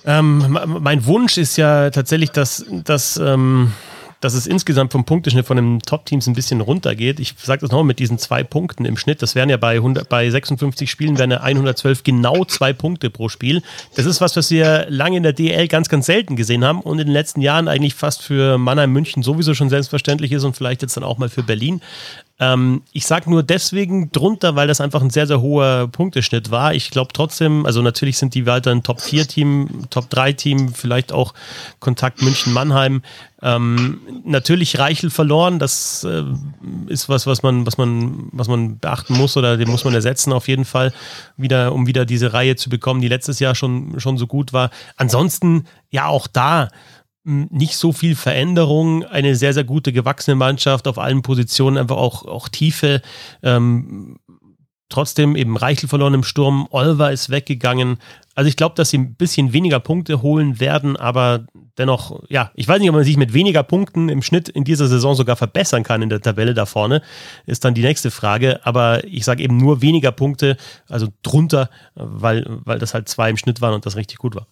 Ähm, mein Wunsch ist ja tatsächlich, dass, dass ähm dass es insgesamt vom Punkteschnitt von den Top-Teams ein bisschen runtergeht. Ich sage das nochmal mit diesen zwei Punkten im Schnitt. Das wären ja bei, 100, bei 56 Spielen wären ja 112 genau zwei Punkte pro Spiel. Das ist was, was wir lange in der DL ganz, ganz selten gesehen haben und in den letzten Jahren eigentlich fast für Mannheim München sowieso schon selbstverständlich ist und vielleicht jetzt dann auch mal für Berlin. Ähm, ich sage nur deswegen drunter, weil das einfach ein sehr, sehr hoher Punkteschnitt war. Ich glaube trotzdem, also natürlich sind die weiter ein Top-4-Team, Top-3-Team, vielleicht auch Kontakt München-Mannheim. Ähm, natürlich Reichel verloren, das äh, ist was, was man, was man, was man beachten muss oder den muss man ersetzen auf jeden Fall, wieder, um wieder diese Reihe zu bekommen, die letztes Jahr schon, schon so gut war. Ansonsten, ja, auch da nicht so viel Veränderung, eine sehr, sehr gute gewachsene Mannschaft auf allen Positionen, einfach auch, auch Tiefe. Ähm, trotzdem eben Reichel verloren im Sturm, Olver ist weggegangen. Also ich glaube, dass sie ein bisschen weniger Punkte holen werden, aber dennoch, ja, ich weiß nicht, ob man sich mit weniger Punkten im Schnitt in dieser Saison sogar verbessern kann in der Tabelle da vorne, ist dann die nächste Frage. Aber ich sage eben nur weniger Punkte, also drunter, weil, weil das halt zwei im Schnitt waren und das richtig gut war.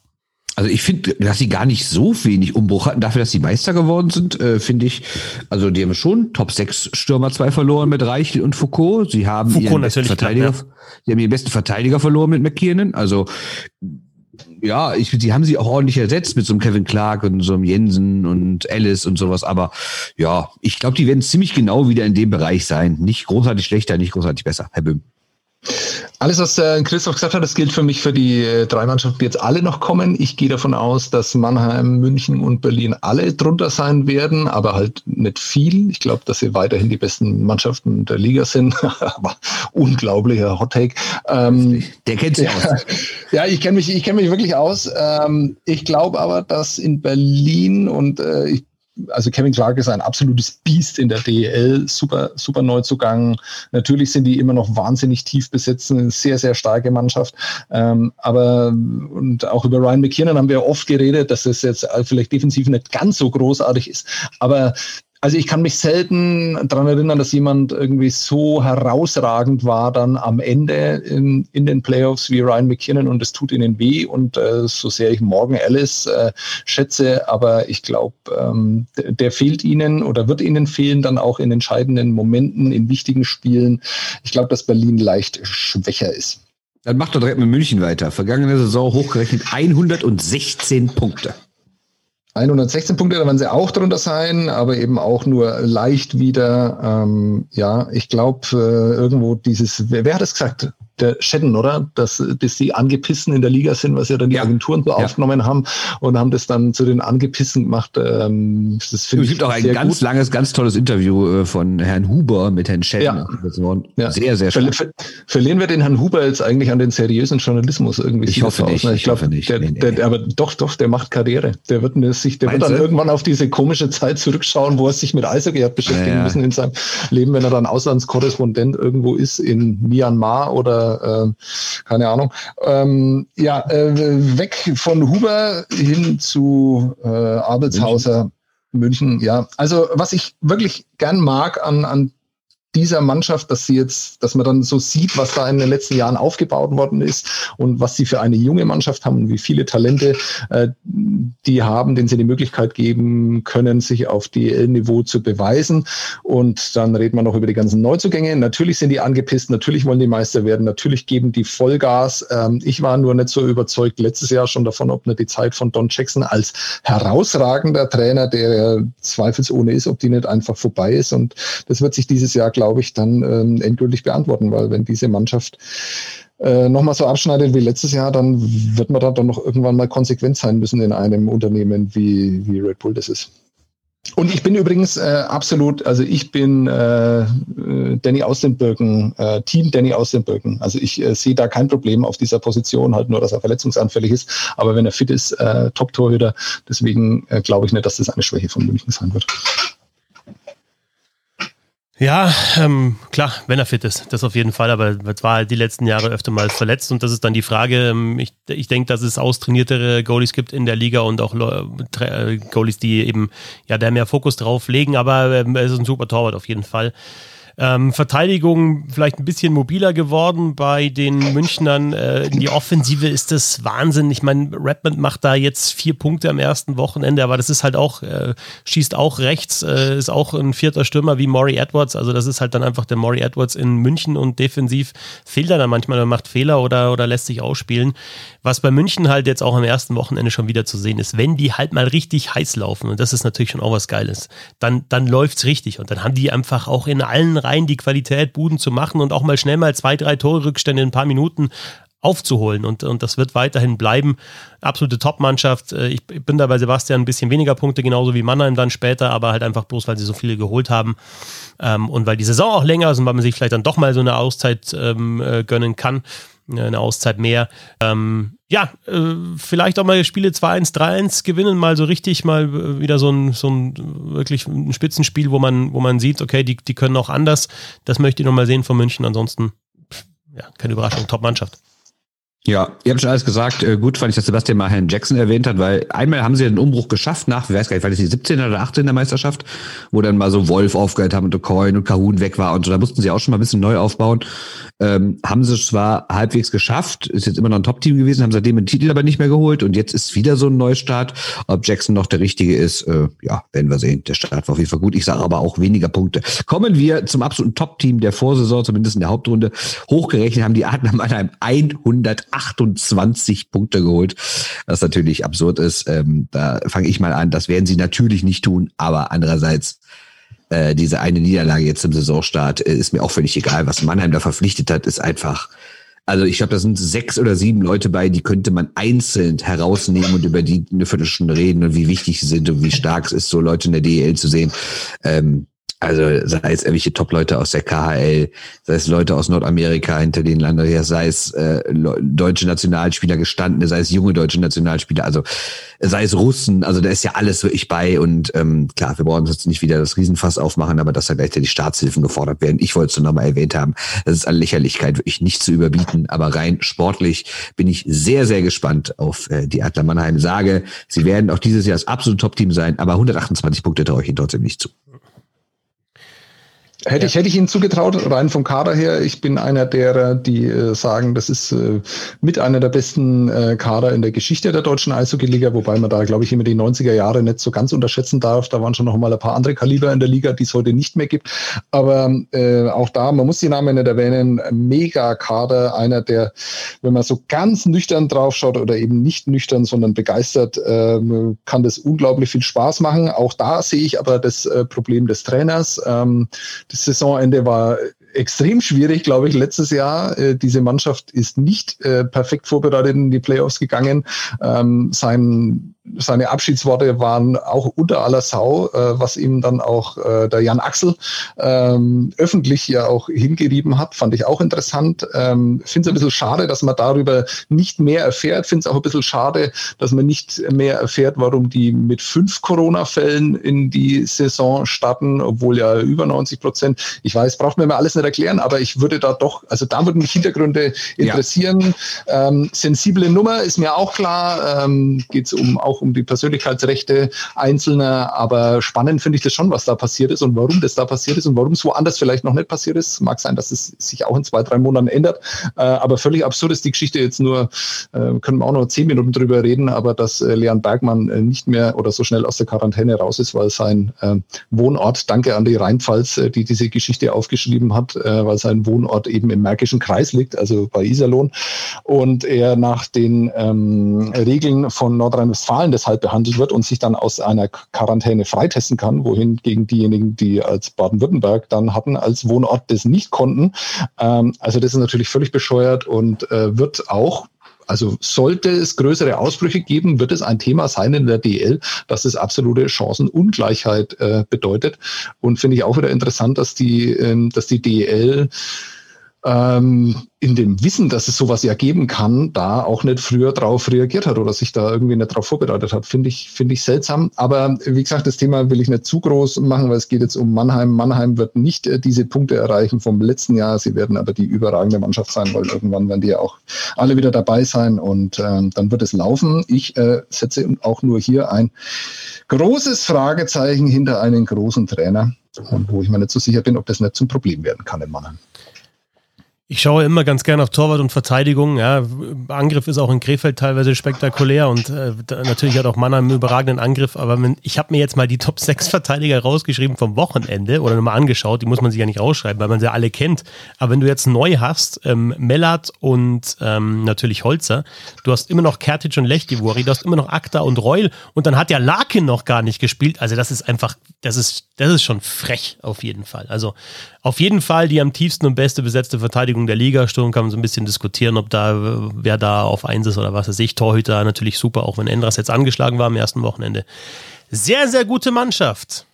Also ich finde, dass sie gar nicht so wenig Umbruch hatten, dafür, dass sie Meister geworden sind, äh, finde ich, also die haben schon Top 6 Stürmer zwei verloren mit Reichel und Foucault. Sie haben Foucault ihren besten Verteidiger, klar, ja. sie haben ihren besten Verteidiger verloren mit McKiernan. Also ja, ich, die haben sie auch ordentlich ersetzt mit so einem Kevin Clark und so einem Jensen und Alice und sowas. Aber ja, ich glaube, die werden ziemlich genau wieder in dem Bereich sein. Nicht großartig schlechter, nicht großartig besser, Herr Böhm. Alles, was äh, Christoph gesagt hat, das gilt für mich für die äh, drei Mannschaften, die jetzt alle noch kommen. Ich gehe davon aus, dass Mannheim, München und Berlin alle drunter sein werden, aber halt nicht viel. Ich glaube, dass sie weiterhin die besten Mannschaften der Liga sind. aber unglaublicher Hot Take. Ähm, der kennt sich ja, aus. Ja, ich kenne mich, ich kenne mich wirklich aus. Ähm, ich glaube aber, dass in Berlin und äh, ich also Kevin Clark ist ein absolutes Biest in der DEL, super, super Neuzugang. Natürlich sind die immer noch wahnsinnig tief besetzt, eine sehr, sehr starke Mannschaft. Ähm, aber und auch über Ryan McKinnon haben wir oft geredet, dass es jetzt vielleicht defensiv nicht ganz so großartig ist. Aber also ich kann mich selten daran erinnern, dass jemand irgendwie so herausragend war dann am Ende in, in den Playoffs wie Ryan McKinnon und es tut ihnen weh und äh, so sehr ich Morgan Ellis äh, schätze, aber ich glaube, ähm, der, der fehlt ihnen oder wird ihnen fehlen dann auch in entscheidenden Momenten, in wichtigen Spielen. Ich glaube, dass Berlin leicht schwächer ist. Dann macht doch direkt mit München weiter. Vergangene Saison hochgerechnet 116 Punkte. 116 Punkte, da werden sie auch drunter sein, aber eben auch nur leicht wieder. Ähm, ja, ich glaube, äh, irgendwo dieses, wer, wer, hat es gesagt? Der Shedden, oder? Dass, dass die Angepissen in der Liga sind, was ja dann die ja. Agenturen so ja. aufgenommen haben und haben das dann zu den Angepissen gemacht. Ähm, das es gibt auch ein ganz gut. langes, ganz tolles Interview äh, von Herrn Huber mit Herrn Shedden. Ja. Sehr, sehr schön. Ver verlieren wir den Herrn Huber jetzt eigentlich an den seriösen Journalismus irgendwie? Ich hoffe nicht. Ne? Ich, ich glaube nicht. Der, der, der, aber doch, doch, der macht Karriere. Der wird sich, der wird dann du? irgendwann auf diese komische Zeit zurückschauen, wo er sich mit Eishockey hat beschäftigen müssen in seinem Leben, wenn er dann Auslandskorrespondent irgendwo ist in Myanmar oder äh, keine Ahnung. Ähm, ja, äh, weg von Huber hin zu äh, Abelshauser. München. München, ja. Also was ich wirklich gern mag an, an dieser Mannschaft, dass sie jetzt, dass man dann so sieht, was da in den letzten Jahren aufgebaut worden ist und was sie für eine junge Mannschaft haben und wie viele Talente äh, die haben, denen sie die Möglichkeit geben können, sich auf DL-Niveau zu beweisen. Und dann reden wir noch über die ganzen Neuzugänge. Natürlich sind die angepisst, natürlich wollen die Meister werden, natürlich geben die Vollgas. Ähm, ich war nur nicht so überzeugt letztes Jahr schon davon, ob nicht die Zeit von Don Jackson als herausragender Trainer, der zweifelsohne ist, ob die nicht einfach vorbei ist. Und das wird sich dieses Jahr, glaube glaube ich, dann ähm, endgültig beantworten, weil wenn diese Mannschaft äh, nochmal so abschneidet wie letztes Jahr, dann wird man da dann noch irgendwann mal konsequent sein müssen in einem Unternehmen wie, wie Red Bull das ist. Und ich bin übrigens äh, absolut, also ich bin äh, äh Danny aus den Birken, äh, Team Danny aus den Birken. Also ich äh, sehe da kein Problem auf dieser Position, halt nur, dass er verletzungsanfällig ist. Aber wenn er fit ist, äh, Top-Torhüter. Deswegen äh, glaube ich nicht, dass das eine Schwäche von München sein wird. Ja, ähm, klar, wenn er fit ist, das auf jeden Fall, aber es war halt die letzten Jahre öfter mal verletzt und das ist dann die Frage. Ähm, ich, ich denke, dass es austrainiertere Goalies gibt in der Liga und auch äh, Goalies, die eben ja da mehr Fokus drauf legen, aber ähm, er ist ein super Torwart auf jeden Fall. Ähm, Verteidigung vielleicht ein bisschen mobiler geworden bei den Münchnern. Äh, in die Offensive ist das Wahnsinn. Ich meine, Redmond macht da jetzt vier Punkte am ersten Wochenende, aber das ist halt auch, äh, schießt auch rechts, äh, ist auch ein vierter Stürmer wie Maury Edwards. Also das ist halt dann einfach der Maury Edwards in München und defensiv fehlt er dann manchmal, er macht Fehler oder, oder lässt sich ausspielen. Was bei München halt jetzt auch am ersten Wochenende schon wieder zu sehen ist, wenn die halt mal richtig heiß laufen, und das ist natürlich schon auch was Geiles, dann, dann läuft's richtig und dann haben die einfach auch in allen rein die Qualität, Buden zu machen und auch mal schnell mal zwei, drei Tore-Rückstände in ein paar Minuten aufzuholen. Und, und das wird weiterhin bleiben. Absolute Top-Mannschaft. Äh, ich bin da bei Sebastian ein bisschen weniger Punkte, genauso wie Mannheim dann später, aber halt einfach bloß, weil sie so viele geholt haben. Ähm, und weil die Saison auch länger ist und weil man sich vielleicht dann doch mal so eine Auszeit ähm, äh, gönnen kann. Äh, eine Auszeit mehr. Ähm, ja, äh, vielleicht auch mal Spiele 2-1, 3-1 gewinnen, mal so richtig, mal äh, wieder so ein, so ein wirklich ein Spitzenspiel, wo man, wo man sieht, okay, die, die können auch anders. Das möchte ich nochmal sehen von München. Ansonsten, ja, keine Überraschung, Top-Mannschaft. Ja, ihr habt schon alles gesagt. Äh, gut fand ich, dass Sebastian mal Herrn Jackson erwähnt hat, weil einmal haben sie den Umbruch geschafft nach, weiß gar nicht, war das die 17er oder 18er Meisterschaft, wo dann mal so Wolf aufgehört haben und Coin und Kahun weg war und so. Da mussten sie auch schon mal ein bisschen neu aufbauen. Ähm, haben sie zwar halbwegs geschafft, ist jetzt immer noch ein Top-Team gewesen, haben seitdem den Titel aber nicht mehr geholt und jetzt ist wieder so ein Neustart. Ob Jackson noch der richtige ist, äh, ja, werden wir sehen. Der Start war auf jeden Fall gut. Ich sage aber auch weniger Punkte. Kommen wir zum absoluten Top-Team der Vorsaison, zumindest in der Hauptrunde. Hochgerechnet haben die Adler an einem 108 28 Punkte geholt, was natürlich absurd ist. Ähm, da fange ich mal an. Das werden sie natürlich nicht tun, aber andererseits äh, diese eine Niederlage jetzt im Saisonstart äh, ist mir auch völlig egal. Was Mannheim da verpflichtet hat, ist einfach also ich glaube, da sind sechs oder sieben Leute bei, die könnte man einzeln herausnehmen und über die eine Viertelstunde reden und wie wichtig sie sind und wie stark es ist, so Leute in der DEL zu sehen. Ähm, also sei es irgendwelche Top-Leute aus der KHL, sei es Leute aus Nordamerika, hinter denen Andreas, sei es äh, deutsche Nationalspieler gestandene, sei es junge deutsche Nationalspieler, also sei es Russen, also da ist ja alles wirklich bei und ähm, klar, wir brauchen jetzt nicht wieder das Riesenfass aufmachen, aber dass da gleichzeitig Staatshilfen gefordert werden. Ich wollte es nur nochmal erwähnt haben, das ist an Lächerlichkeit wirklich nicht zu überbieten, aber rein sportlich bin ich sehr, sehr gespannt auf äh, die Adler Mannheim. Sage, sie werden auch dieses Jahr das absolute Top-Team sein, aber 128 Punkte traue ich ihnen trotzdem nicht zu. Hätte, ja. ich, hätte ich Ihnen zugetraut, rein vom Kader her. Ich bin einer derer, die äh, sagen, das ist äh, mit einer der besten äh, Kader in der Geschichte der deutschen Eishockey-Liga, wobei man da, glaube ich, immer die 90er Jahre nicht so ganz unterschätzen darf. Da waren schon noch mal ein paar andere Kaliber in der Liga, die es heute nicht mehr gibt. Aber äh, auch da, man muss die Namen nicht erwähnen, Mega-Kader, einer der, wenn man so ganz nüchtern draufschaut oder eben nicht nüchtern, sondern begeistert, äh, kann das unglaublich viel Spaß machen. Auch da sehe ich aber das äh, Problem des Trainers. Ähm, Saisonende war extrem schwierig, glaube ich, letztes Jahr. Äh, diese Mannschaft ist nicht äh, perfekt vorbereitet in die Playoffs gegangen. Ähm, sein seine Abschiedsworte waren auch unter aller Sau, äh, was ihm dann auch äh, der Jan Axel ähm, öffentlich ja auch hingerieben hat, fand ich auch interessant. Ähm, Finde es ein bisschen schade, dass man darüber nicht mehr erfährt. Finde es auch ein bisschen schade, dass man nicht mehr erfährt, warum die mit fünf Corona-Fällen in die Saison starten, obwohl ja über 90 Prozent. Ich weiß, braucht mir mal alles nicht erklären, aber ich würde da doch, also da würden mich Hintergründe interessieren. Ja. Ähm, sensible Nummer ist mir auch klar. Ähm, Geht es um auch auch um die Persönlichkeitsrechte Einzelner. Aber spannend finde ich das schon, was da passiert ist und warum das da passiert ist und warum es woanders vielleicht noch nicht passiert ist. Mag sein, dass es sich auch in zwei, drei Monaten ändert. Äh, aber völlig absurd ist die Geschichte jetzt nur, äh, können wir auch noch zehn Minuten drüber reden, aber dass äh, Leon Bergmann äh, nicht mehr oder so schnell aus der Quarantäne raus ist, weil sein äh, Wohnort, danke an die Rheinpfalz, äh, die diese Geschichte aufgeschrieben hat, weil sein Wohnort eben im Märkischen Kreis liegt, also bei Iserlohn. Und er nach den ähm, Regeln von Nordrhein-Westfalen Zahlen deshalb behandelt wird und sich dann aus einer Quarantäne freitesten kann, wohin gegen diejenigen, die als Baden-Württemberg dann hatten, als Wohnort das nicht konnten. Ähm, also das ist natürlich völlig bescheuert und äh, wird auch also sollte es größere Ausbrüche geben, wird es ein Thema sein in der DL, dass es absolute Chancenungleichheit äh, bedeutet. Und finde ich auch wieder interessant, dass die, ähm, dass die DL ähm, in dem Wissen, dass es sowas ja geben kann, da auch nicht früher drauf reagiert hat oder sich da irgendwie nicht drauf vorbereitet hat, finde ich, finde ich seltsam. Aber wie gesagt, das Thema will ich nicht zu groß machen, weil es geht jetzt um Mannheim. Mannheim wird nicht äh, diese Punkte erreichen vom letzten Jahr. Sie werden aber die überragende Mannschaft sein, weil irgendwann werden die ja auch alle wieder dabei sein und ähm, dann wird es laufen. Ich äh, setze auch nur hier ein großes Fragezeichen hinter einen großen Trainer, wo ich mir nicht so sicher bin, ob das nicht zum Problem werden kann in Mannheim. Ich schaue immer ganz gerne auf Torwart und Verteidigung. Ja, Angriff ist auch in Krefeld teilweise spektakulär und äh, natürlich hat auch Mannheim einen überragenden Angriff. Aber wenn, ich habe mir jetzt mal die Top 6 Verteidiger rausgeschrieben vom Wochenende oder nochmal angeschaut. Die muss man sich ja nicht rausschreiben, weil man sie alle kennt. Aber wenn du jetzt neu hast, ähm, Mellert und ähm, natürlich Holzer, du hast immer noch Kertic und Lechtivori, du hast immer noch Akta und Reul und dann hat ja Larkin noch gar nicht gespielt. Also das ist einfach, das ist, das ist schon frech auf jeden Fall. Also auf jeden Fall die am tiefsten und beste besetzte Verteidigung der Liga. Sturm kann man so ein bisschen diskutieren, ob da, wer da auf eins ist oder was weiß ich. Torhüter natürlich super, auch wenn Endras jetzt angeschlagen war am ersten Wochenende. Sehr, sehr gute Mannschaft.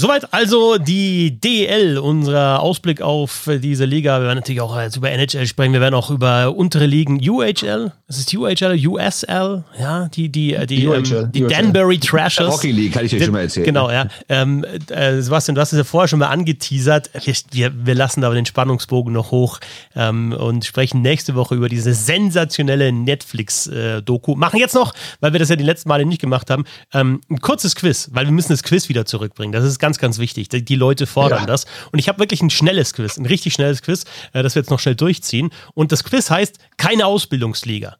Soweit also die DL, unser Ausblick auf diese Liga. Wir werden natürlich auch jetzt über NHL sprechen. Wir werden auch über untere Ligen UHL. Es ist UHL, USL, ja, die, die, die, ähm, die Danbury Trashers. Hockey League, kann ich dir schon mal erzählen. Genau, ja. Ähm, äh, Sebastian, du hast es ja vorher schon mal angeteasert. Wir, wir lassen aber den Spannungsbogen noch hoch ähm, und sprechen nächste Woche über diese sensationelle Netflix-Doku. Machen jetzt noch, weil wir das ja die letzten Male nicht gemacht haben, ähm, ein kurzes Quiz, weil wir müssen das Quiz wieder zurückbringen. Das ist ganz ganz, ganz wichtig. Die, die Leute fordern ja. das. Und ich habe wirklich ein schnelles Quiz, ein richtig schnelles Quiz, äh, das wir jetzt noch schnell durchziehen. Und das Quiz heißt keine Ausbildungsliga.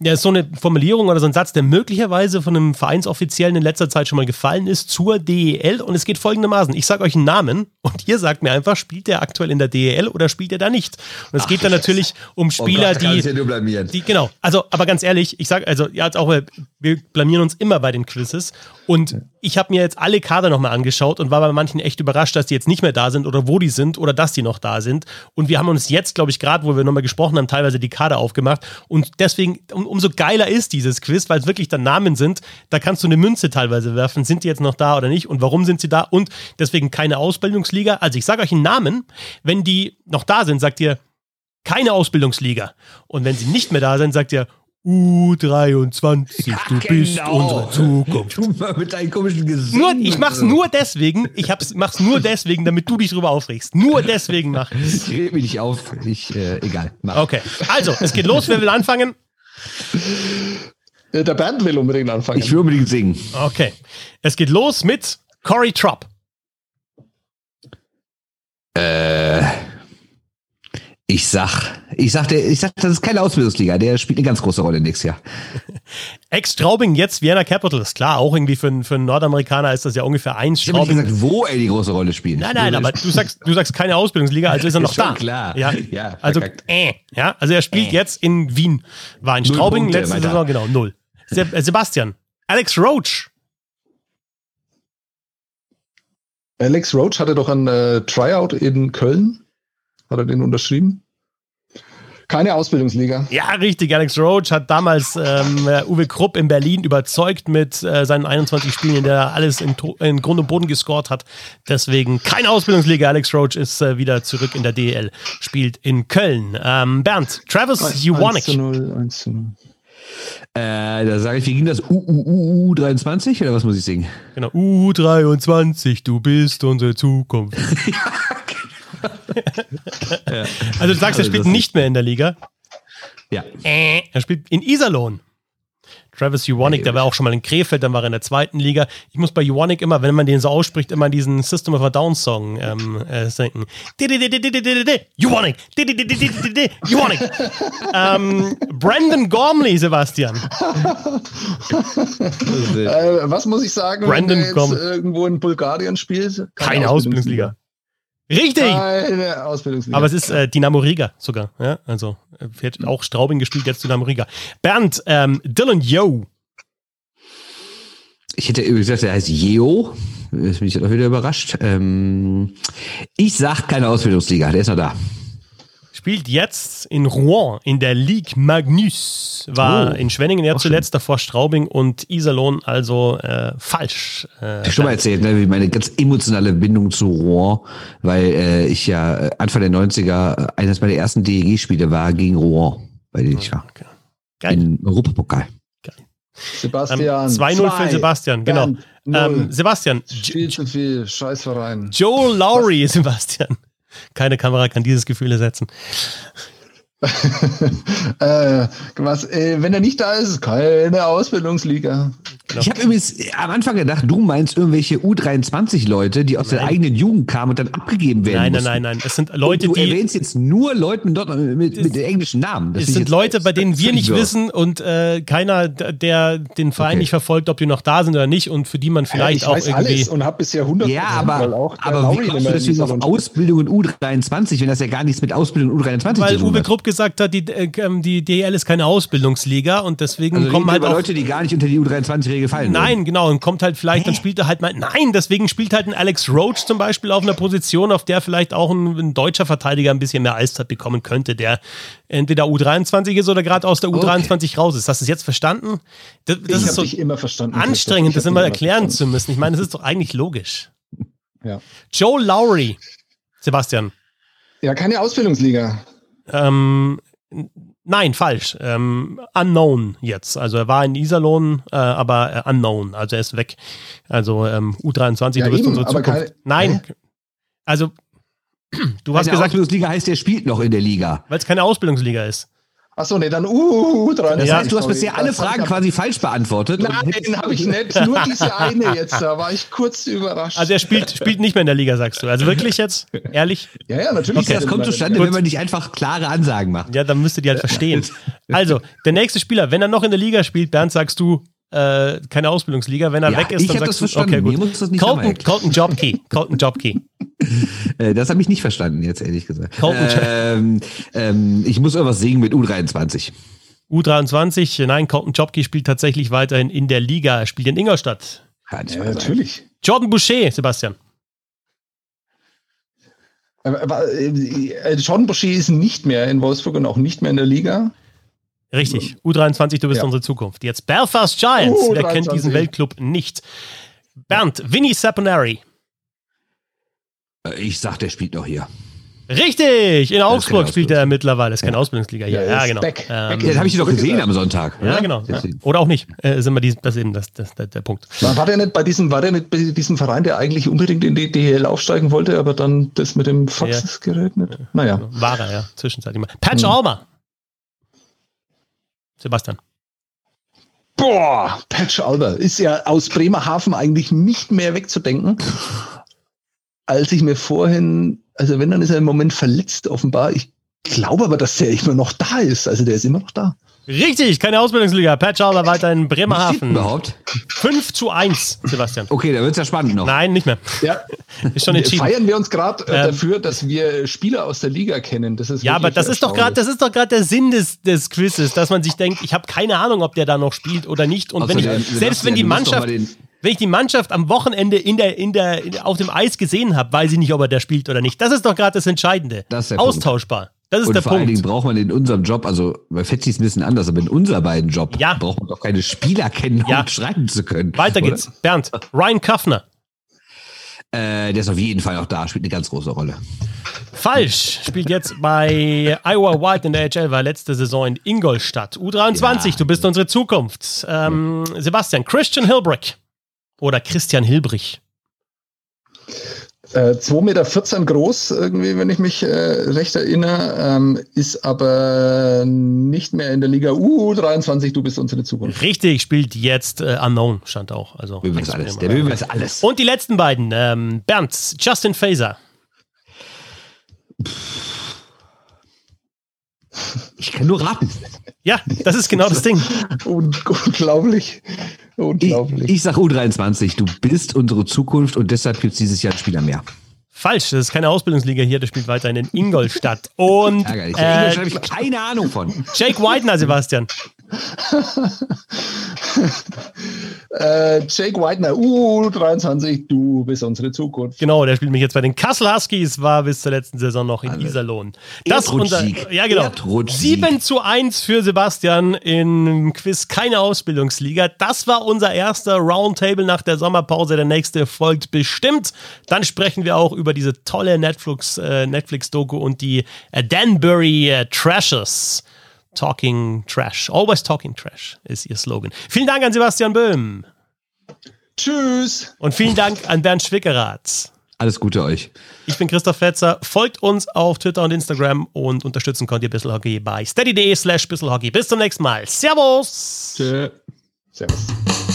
Ja, ist so eine Formulierung oder so ein Satz, der möglicherweise von einem Vereinsoffiziellen in letzter Zeit schon mal gefallen ist zur DEL und es geht folgendermaßen. Ich sage euch einen Namen und ihr sagt mir einfach, spielt der aktuell in der DEL oder spielt er da nicht? Und es Ach, geht dann natürlich um oh Spieler, oh Gott, die, ja die, genau, also, aber ganz ehrlich, ich sage, also, ja, auch, wir blamieren uns immer bei den Quizzes. Und ich habe mir jetzt alle Kader nochmal angeschaut und war bei manchen echt überrascht, dass die jetzt nicht mehr da sind oder wo die sind oder dass die noch da sind. Und wir haben uns jetzt, glaube ich, gerade, wo wir nochmal gesprochen haben, teilweise die Kader aufgemacht. Und deswegen um, umso geiler ist dieses Quiz, weil es wirklich dann Namen sind. Da kannst du eine Münze teilweise werfen. Sind die jetzt noch da oder nicht? Und warum sind sie da? Und deswegen keine Ausbildungsliga. Also ich sage euch einen Namen. Wenn die noch da sind, sagt ihr keine Ausbildungsliga. Und wenn sie nicht mehr da sind, sagt ihr U23, ja, du bist genau. unsere Zukunft. Du mal mit deinen komischen Gesungen. Nur, ich mach's nur deswegen, ich hab's, mach's nur deswegen, damit du dich drüber aufregst. Nur deswegen mach ich's. Ich rede mich nicht auf, ich, äh, egal. Mach. Okay, also, es geht los, wer will anfangen? Der Band will unbedingt anfangen. Ich will unbedingt singen. Okay, es geht los mit Cory Tropp. Äh... Ich sag, ich sag, der, ich sag, das ist keine Ausbildungsliga. Der spielt eine ganz große Rolle nächstes Jahr. Ex-Straubing, jetzt Vienna Capitals. Klar, auch irgendwie für, für einen Nordamerikaner ist das ja ungefähr eins. Ich habe nicht gesagt, wo er die große Rolle spielt. Nein, nein, aber du sagst, du sagst keine Ausbildungsliga, also ist er noch ist da. klar. Ja, ja also, äh, ja, also er spielt äh. jetzt in Wien. War in Straubing Punkte, letzte Saison, genau, null. Äh, Sebastian, Alex Roach Alex Roach hatte doch ein äh, Tryout in Köln. Hat er den unterschrieben? Keine Ausbildungsliga. Ja, richtig. Alex Roach hat damals ähm, Uwe Krupp in Berlin überzeugt mit äh, seinen 21 Spielen, in der er alles in, in, Grund und Boden gescored hat. Deswegen keine Ausbildungsliga. Alex Roach ist äh, wieder zurück in der DL, spielt in Köln. Ähm, Bernd, Travis Juwanik. 1 zu 0, 1 zu 0. Äh, da sage ich, wie ging das? U, 23 oder was muss ich singen? Genau, U23, du bist unsere Zukunft. ja. Also du sagst, er also spielt nicht mehr in der Liga. Ja. Er spielt in Iserlohn. Travis Uwanik, der war auch schon mal in Krefeld, dann war er in der zweiten Liga. Ich muss bei Uwanik immer, wenn man den so ausspricht, immer diesen System of a Down Song ähm, äh, denken. Uwanik! Uwanik! ähm, Brandon Gormley, Sebastian. äh, was muss ich sagen, Brandon wenn er jetzt irgendwo in Bulgarien spielt? Keine, Keine Ausbildungsliga. Richtig! Keine Ausbildungsliga. Aber es ist äh, Dynamo Riga sogar. Ja? Also wird auch Straubing gespielt, jetzt Dynamo Riga. Bernd, ähm, Dylan Yo. Ich hätte übrigens gesagt, er heißt Yeo. Jetzt bin ich auch wieder überrascht. Ähm, ich sag keine Ausbildungsliga, der ist noch da spielt jetzt in Rouen in der Ligue Magnus. War oh, in Schwenningen ja zuletzt, davor Straubing und Iserlohn, also äh, falsch. Äh, ich schon mal erzählt, ne, wie meine ganz emotionale Bindung zu Rouen, weil äh, ich ja äh, Anfang der 90er äh, eines meiner ersten DEG-Spiele war gegen Rouen, bei denen ich war. Okay. Geil. Im Europapokal. Sebastian. Ähm, 2-0 für Sebastian, genau. Ähm, Sebastian. Viel zu viel, Scheißverein. Joe Lowry, Sebastian. Keine Kamera kann dieses Gefühl ersetzen. äh, was, äh, wenn er nicht da ist, keine Ausbildungsliga. Ich habe übrigens am Anfang gedacht, du meinst irgendwelche U23-Leute, die aus nein. der eigenen Jugend kamen und dann abgegeben werden. Nein, nein, nein, nein. Es sind Leute, und du die. Du erwähnst jetzt nur Leute mit, mit, mit englischen Namen. Das es sind Leute, bei denen wir nicht wissen und äh, keiner, der den Verein okay. nicht verfolgt, ob die noch da sind oder nicht und für die man vielleicht ja, ich auch weiß irgendwie. Alles und habe bisher 100 Ja, aber, auch aber wie kommst du deswegen auf Ausbildung in U23, wenn das ja gar nichts mit Ausbildung in U23 Weil zu tun Uwe Grupp gesagt hat, die, äh, ähm, die DL ist keine Ausbildungsliga und deswegen also kommen halt auch Leute, die gar nicht unter die U23-Regel fallen. Nein, würden. genau. Und kommt halt vielleicht, Hä? dann spielt er halt mal. Nein, deswegen spielt halt ein Alex Roach zum Beispiel auf einer Position, auf der vielleicht auch ein, ein deutscher Verteidiger ein bisschen mehr Eiszeit bekommen könnte, der entweder U23 ist oder gerade aus der U23 okay. raus ist. Hast du es jetzt verstanden? Das, das ist so immer verstanden. anstrengend, das immer erklären verstanden. zu müssen. Ich meine, das ist doch eigentlich logisch. Ja. Joe Lowry, Sebastian. Ja, keine Ausbildungsliga. Ähm, Nein, falsch. Ähm, unknown jetzt. Also er war in Iserlohn, äh, aber äh, unknown. Also er ist weg. Also ähm, U23, ja, du bist eben, unsere Zukunft. Keine, Nein. Hä? Also du hast gesagt. Ausbildungsliga heißt, er spielt noch in der Liga. Weil es keine Ausbildungsliga ist. Achso, nee, dann uh, dran. Das heißt, du hast bisher alle Fragen quasi falsch beantwortet. Nein, habe ich nicht. Nur diese eine jetzt. Da war ich kurz überrascht. Also er spielt, spielt nicht mehr in der Liga, sagst du. Also wirklich jetzt? Ehrlich? Ja, ja, natürlich. Okay, das kommt zustande, wenn man nicht einfach klare Ansagen macht. Ja, dann müsstet ihr halt verstehen. Also, der nächste Spieler, wenn er noch in der Liga spielt, Bernd, sagst du, äh, keine Ausbildungsliga. Wenn er ja, weg ist, dann sagst du, okay, gut. Colton, Colton Jobkey. Colton Jobkey. Äh, das habe ich nicht verstanden, jetzt ehrlich gesagt. Ähm, ähm, ich muss irgendwas singen mit U23. U23, nein, Colton Jobkey spielt tatsächlich weiterhin in der Liga. Er spielt in Ingolstadt. Ja, natürlich. Jordan Boucher, Sebastian. Äh, äh, Jordan Boucher ist nicht mehr in Wolfsburg und auch nicht mehr in der Liga. Richtig, U23, du bist ja. unsere Zukunft. Jetzt Belfast Giants. Uh, Wer kennt diesen Weltclub nicht? Bernd, Vinny Saponari. Äh, ich sag, der spielt noch hier. Richtig, in Augsburg spielt er mittlerweile. Das ist keine ja. Ausbildungsliga hier. Ja, ja genau. Back. Ähm, Den habe ich doch gesehen am Sonntag. Ja, genau. Ja. Oder auch nicht. Äh, ist immer die, das ist eben das, das, das, der Punkt. War der nicht bei diesem, war der nicht bei diesem Verein, der eigentlich unbedingt in die DL aufsteigen wollte, aber dann das mit dem Faxgerät nicht? Naja. War er, ja. Zwischenzeitlich mal. Patch hm. Almer. Sebastian. Boah, Patch Alber ist ja aus Bremerhaven eigentlich nicht mehr wegzudenken. Als ich mir vorhin, also wenn, dann ist er im Moment verletzt offenbar. Ich glaube aber, dass der immer noch da ist. Also der ist immer noch da. Richtig, keine Ausbildungsliga. Pat Schauber weiter in Bremerhaven. überhaupt? 5 zu 1, Sebastian. Okay, da wird es ja spannend noch. Nein, nicht mehr. Ja. Ist schon entschieden. Feiern wir uns gerade äh, ähm, dafür, dass wir Spieler aus der Liga kennen. Das ist ja, aber das ist doch gerade, das ist doch gerade der Sinn des, des Quizzes, dass man sich denkt, ich habe keine Ahnung, ob der da noch spielt oder nicht. Und wenn ich, selbst wenn die Mannschaft, wenn ich die Mannschaft am Wochenende in der, in der, in, auf dem Eis gesehen habe, weiß ich nicht, ob er da spielt oder nicht. Das ist doch gerade das Entscheidende. Das ist der Austauschbar. Das ist Und der vor allen Punkt. Dingen braucht man in unserem Job, also bei Fetzi ist ein bisschen anders, aber in unser beiden Job Ja. braucht man doch keine Spieler kennen, um Ja. schreiben zu können. Weiter oder? geht's. Bernd, Ryan Kaffner. Äh, der ist auf jeden Fall auch da, spielt eine ganz große Rolle. Falsch. Spielt jetzt bei Iowa Wild in der HL, war letzte Saison in Ingolstadt. U23, Ja. du bist unsere Zukunft. Ähm, Sebastian, Christian Hilbrich. Oder Christian Hilbrich. Äh, 2,14 Meter groß, irgendwie, wenn ich mich äh, recht erinnere, ähm, ist aber nicht mehr in der Liga U23, du bist unsere Zukunft. Richtig, spielt jetzt äh, Unknown, stand auch. Also, Böhme weiß alles. Der weiß alles. Und die letzten beiden, ähm, Bernd, Justin Faser. Ich kann nur raten. Ja, das ist genau das Ding. Un unglaublich. Ich, Unglaublich. ich sag U23, du bist unsere Zukunft und deshalb gibt es dieses Jahr einen Spieler mehr. Falsch, das ist keine Ausbildungsliga hier, der spielt weiterhin in Ingolstadt. Und Ärgerlich. äh, habe ich keine Ahnung von. Jake Widener, Sebastian. Äh, Jake Whitener, U23, du bist unsere Zukunft. Genau, der spielt mich jetzt bei den Kassel Huskies, war bis zur letzten Saison noch in Also, Iserlohn. Das unser, ja genau. Erdrutschsieg. 7 zu 1 für Sebastian im Quiz, keine Ausbildungsliga. Das war unser erster Roundtable nach der Sommerpause. Der nächste folgt bestimmt. Dann sprechen wir auch über diese tolle Netflix, äh, Netflix-Doku und die äh, Danbury äh, Trashes. Talking Trash. Always Talking Trash ist ihr Slogan. Vielen Dank an Sebastian Böhm. Tschüss. Und vielen Dank an Bernd Schwickerath. Alles Gute euch. Ich bin Christoph Fetzer. Folgt uns auf Twitter und Instagram und unterstützen könnt ihr Bisselhockey bei steady.de slash Bisselhockey. Bis zum nächsten Mal. Servus! Tschö. Servus.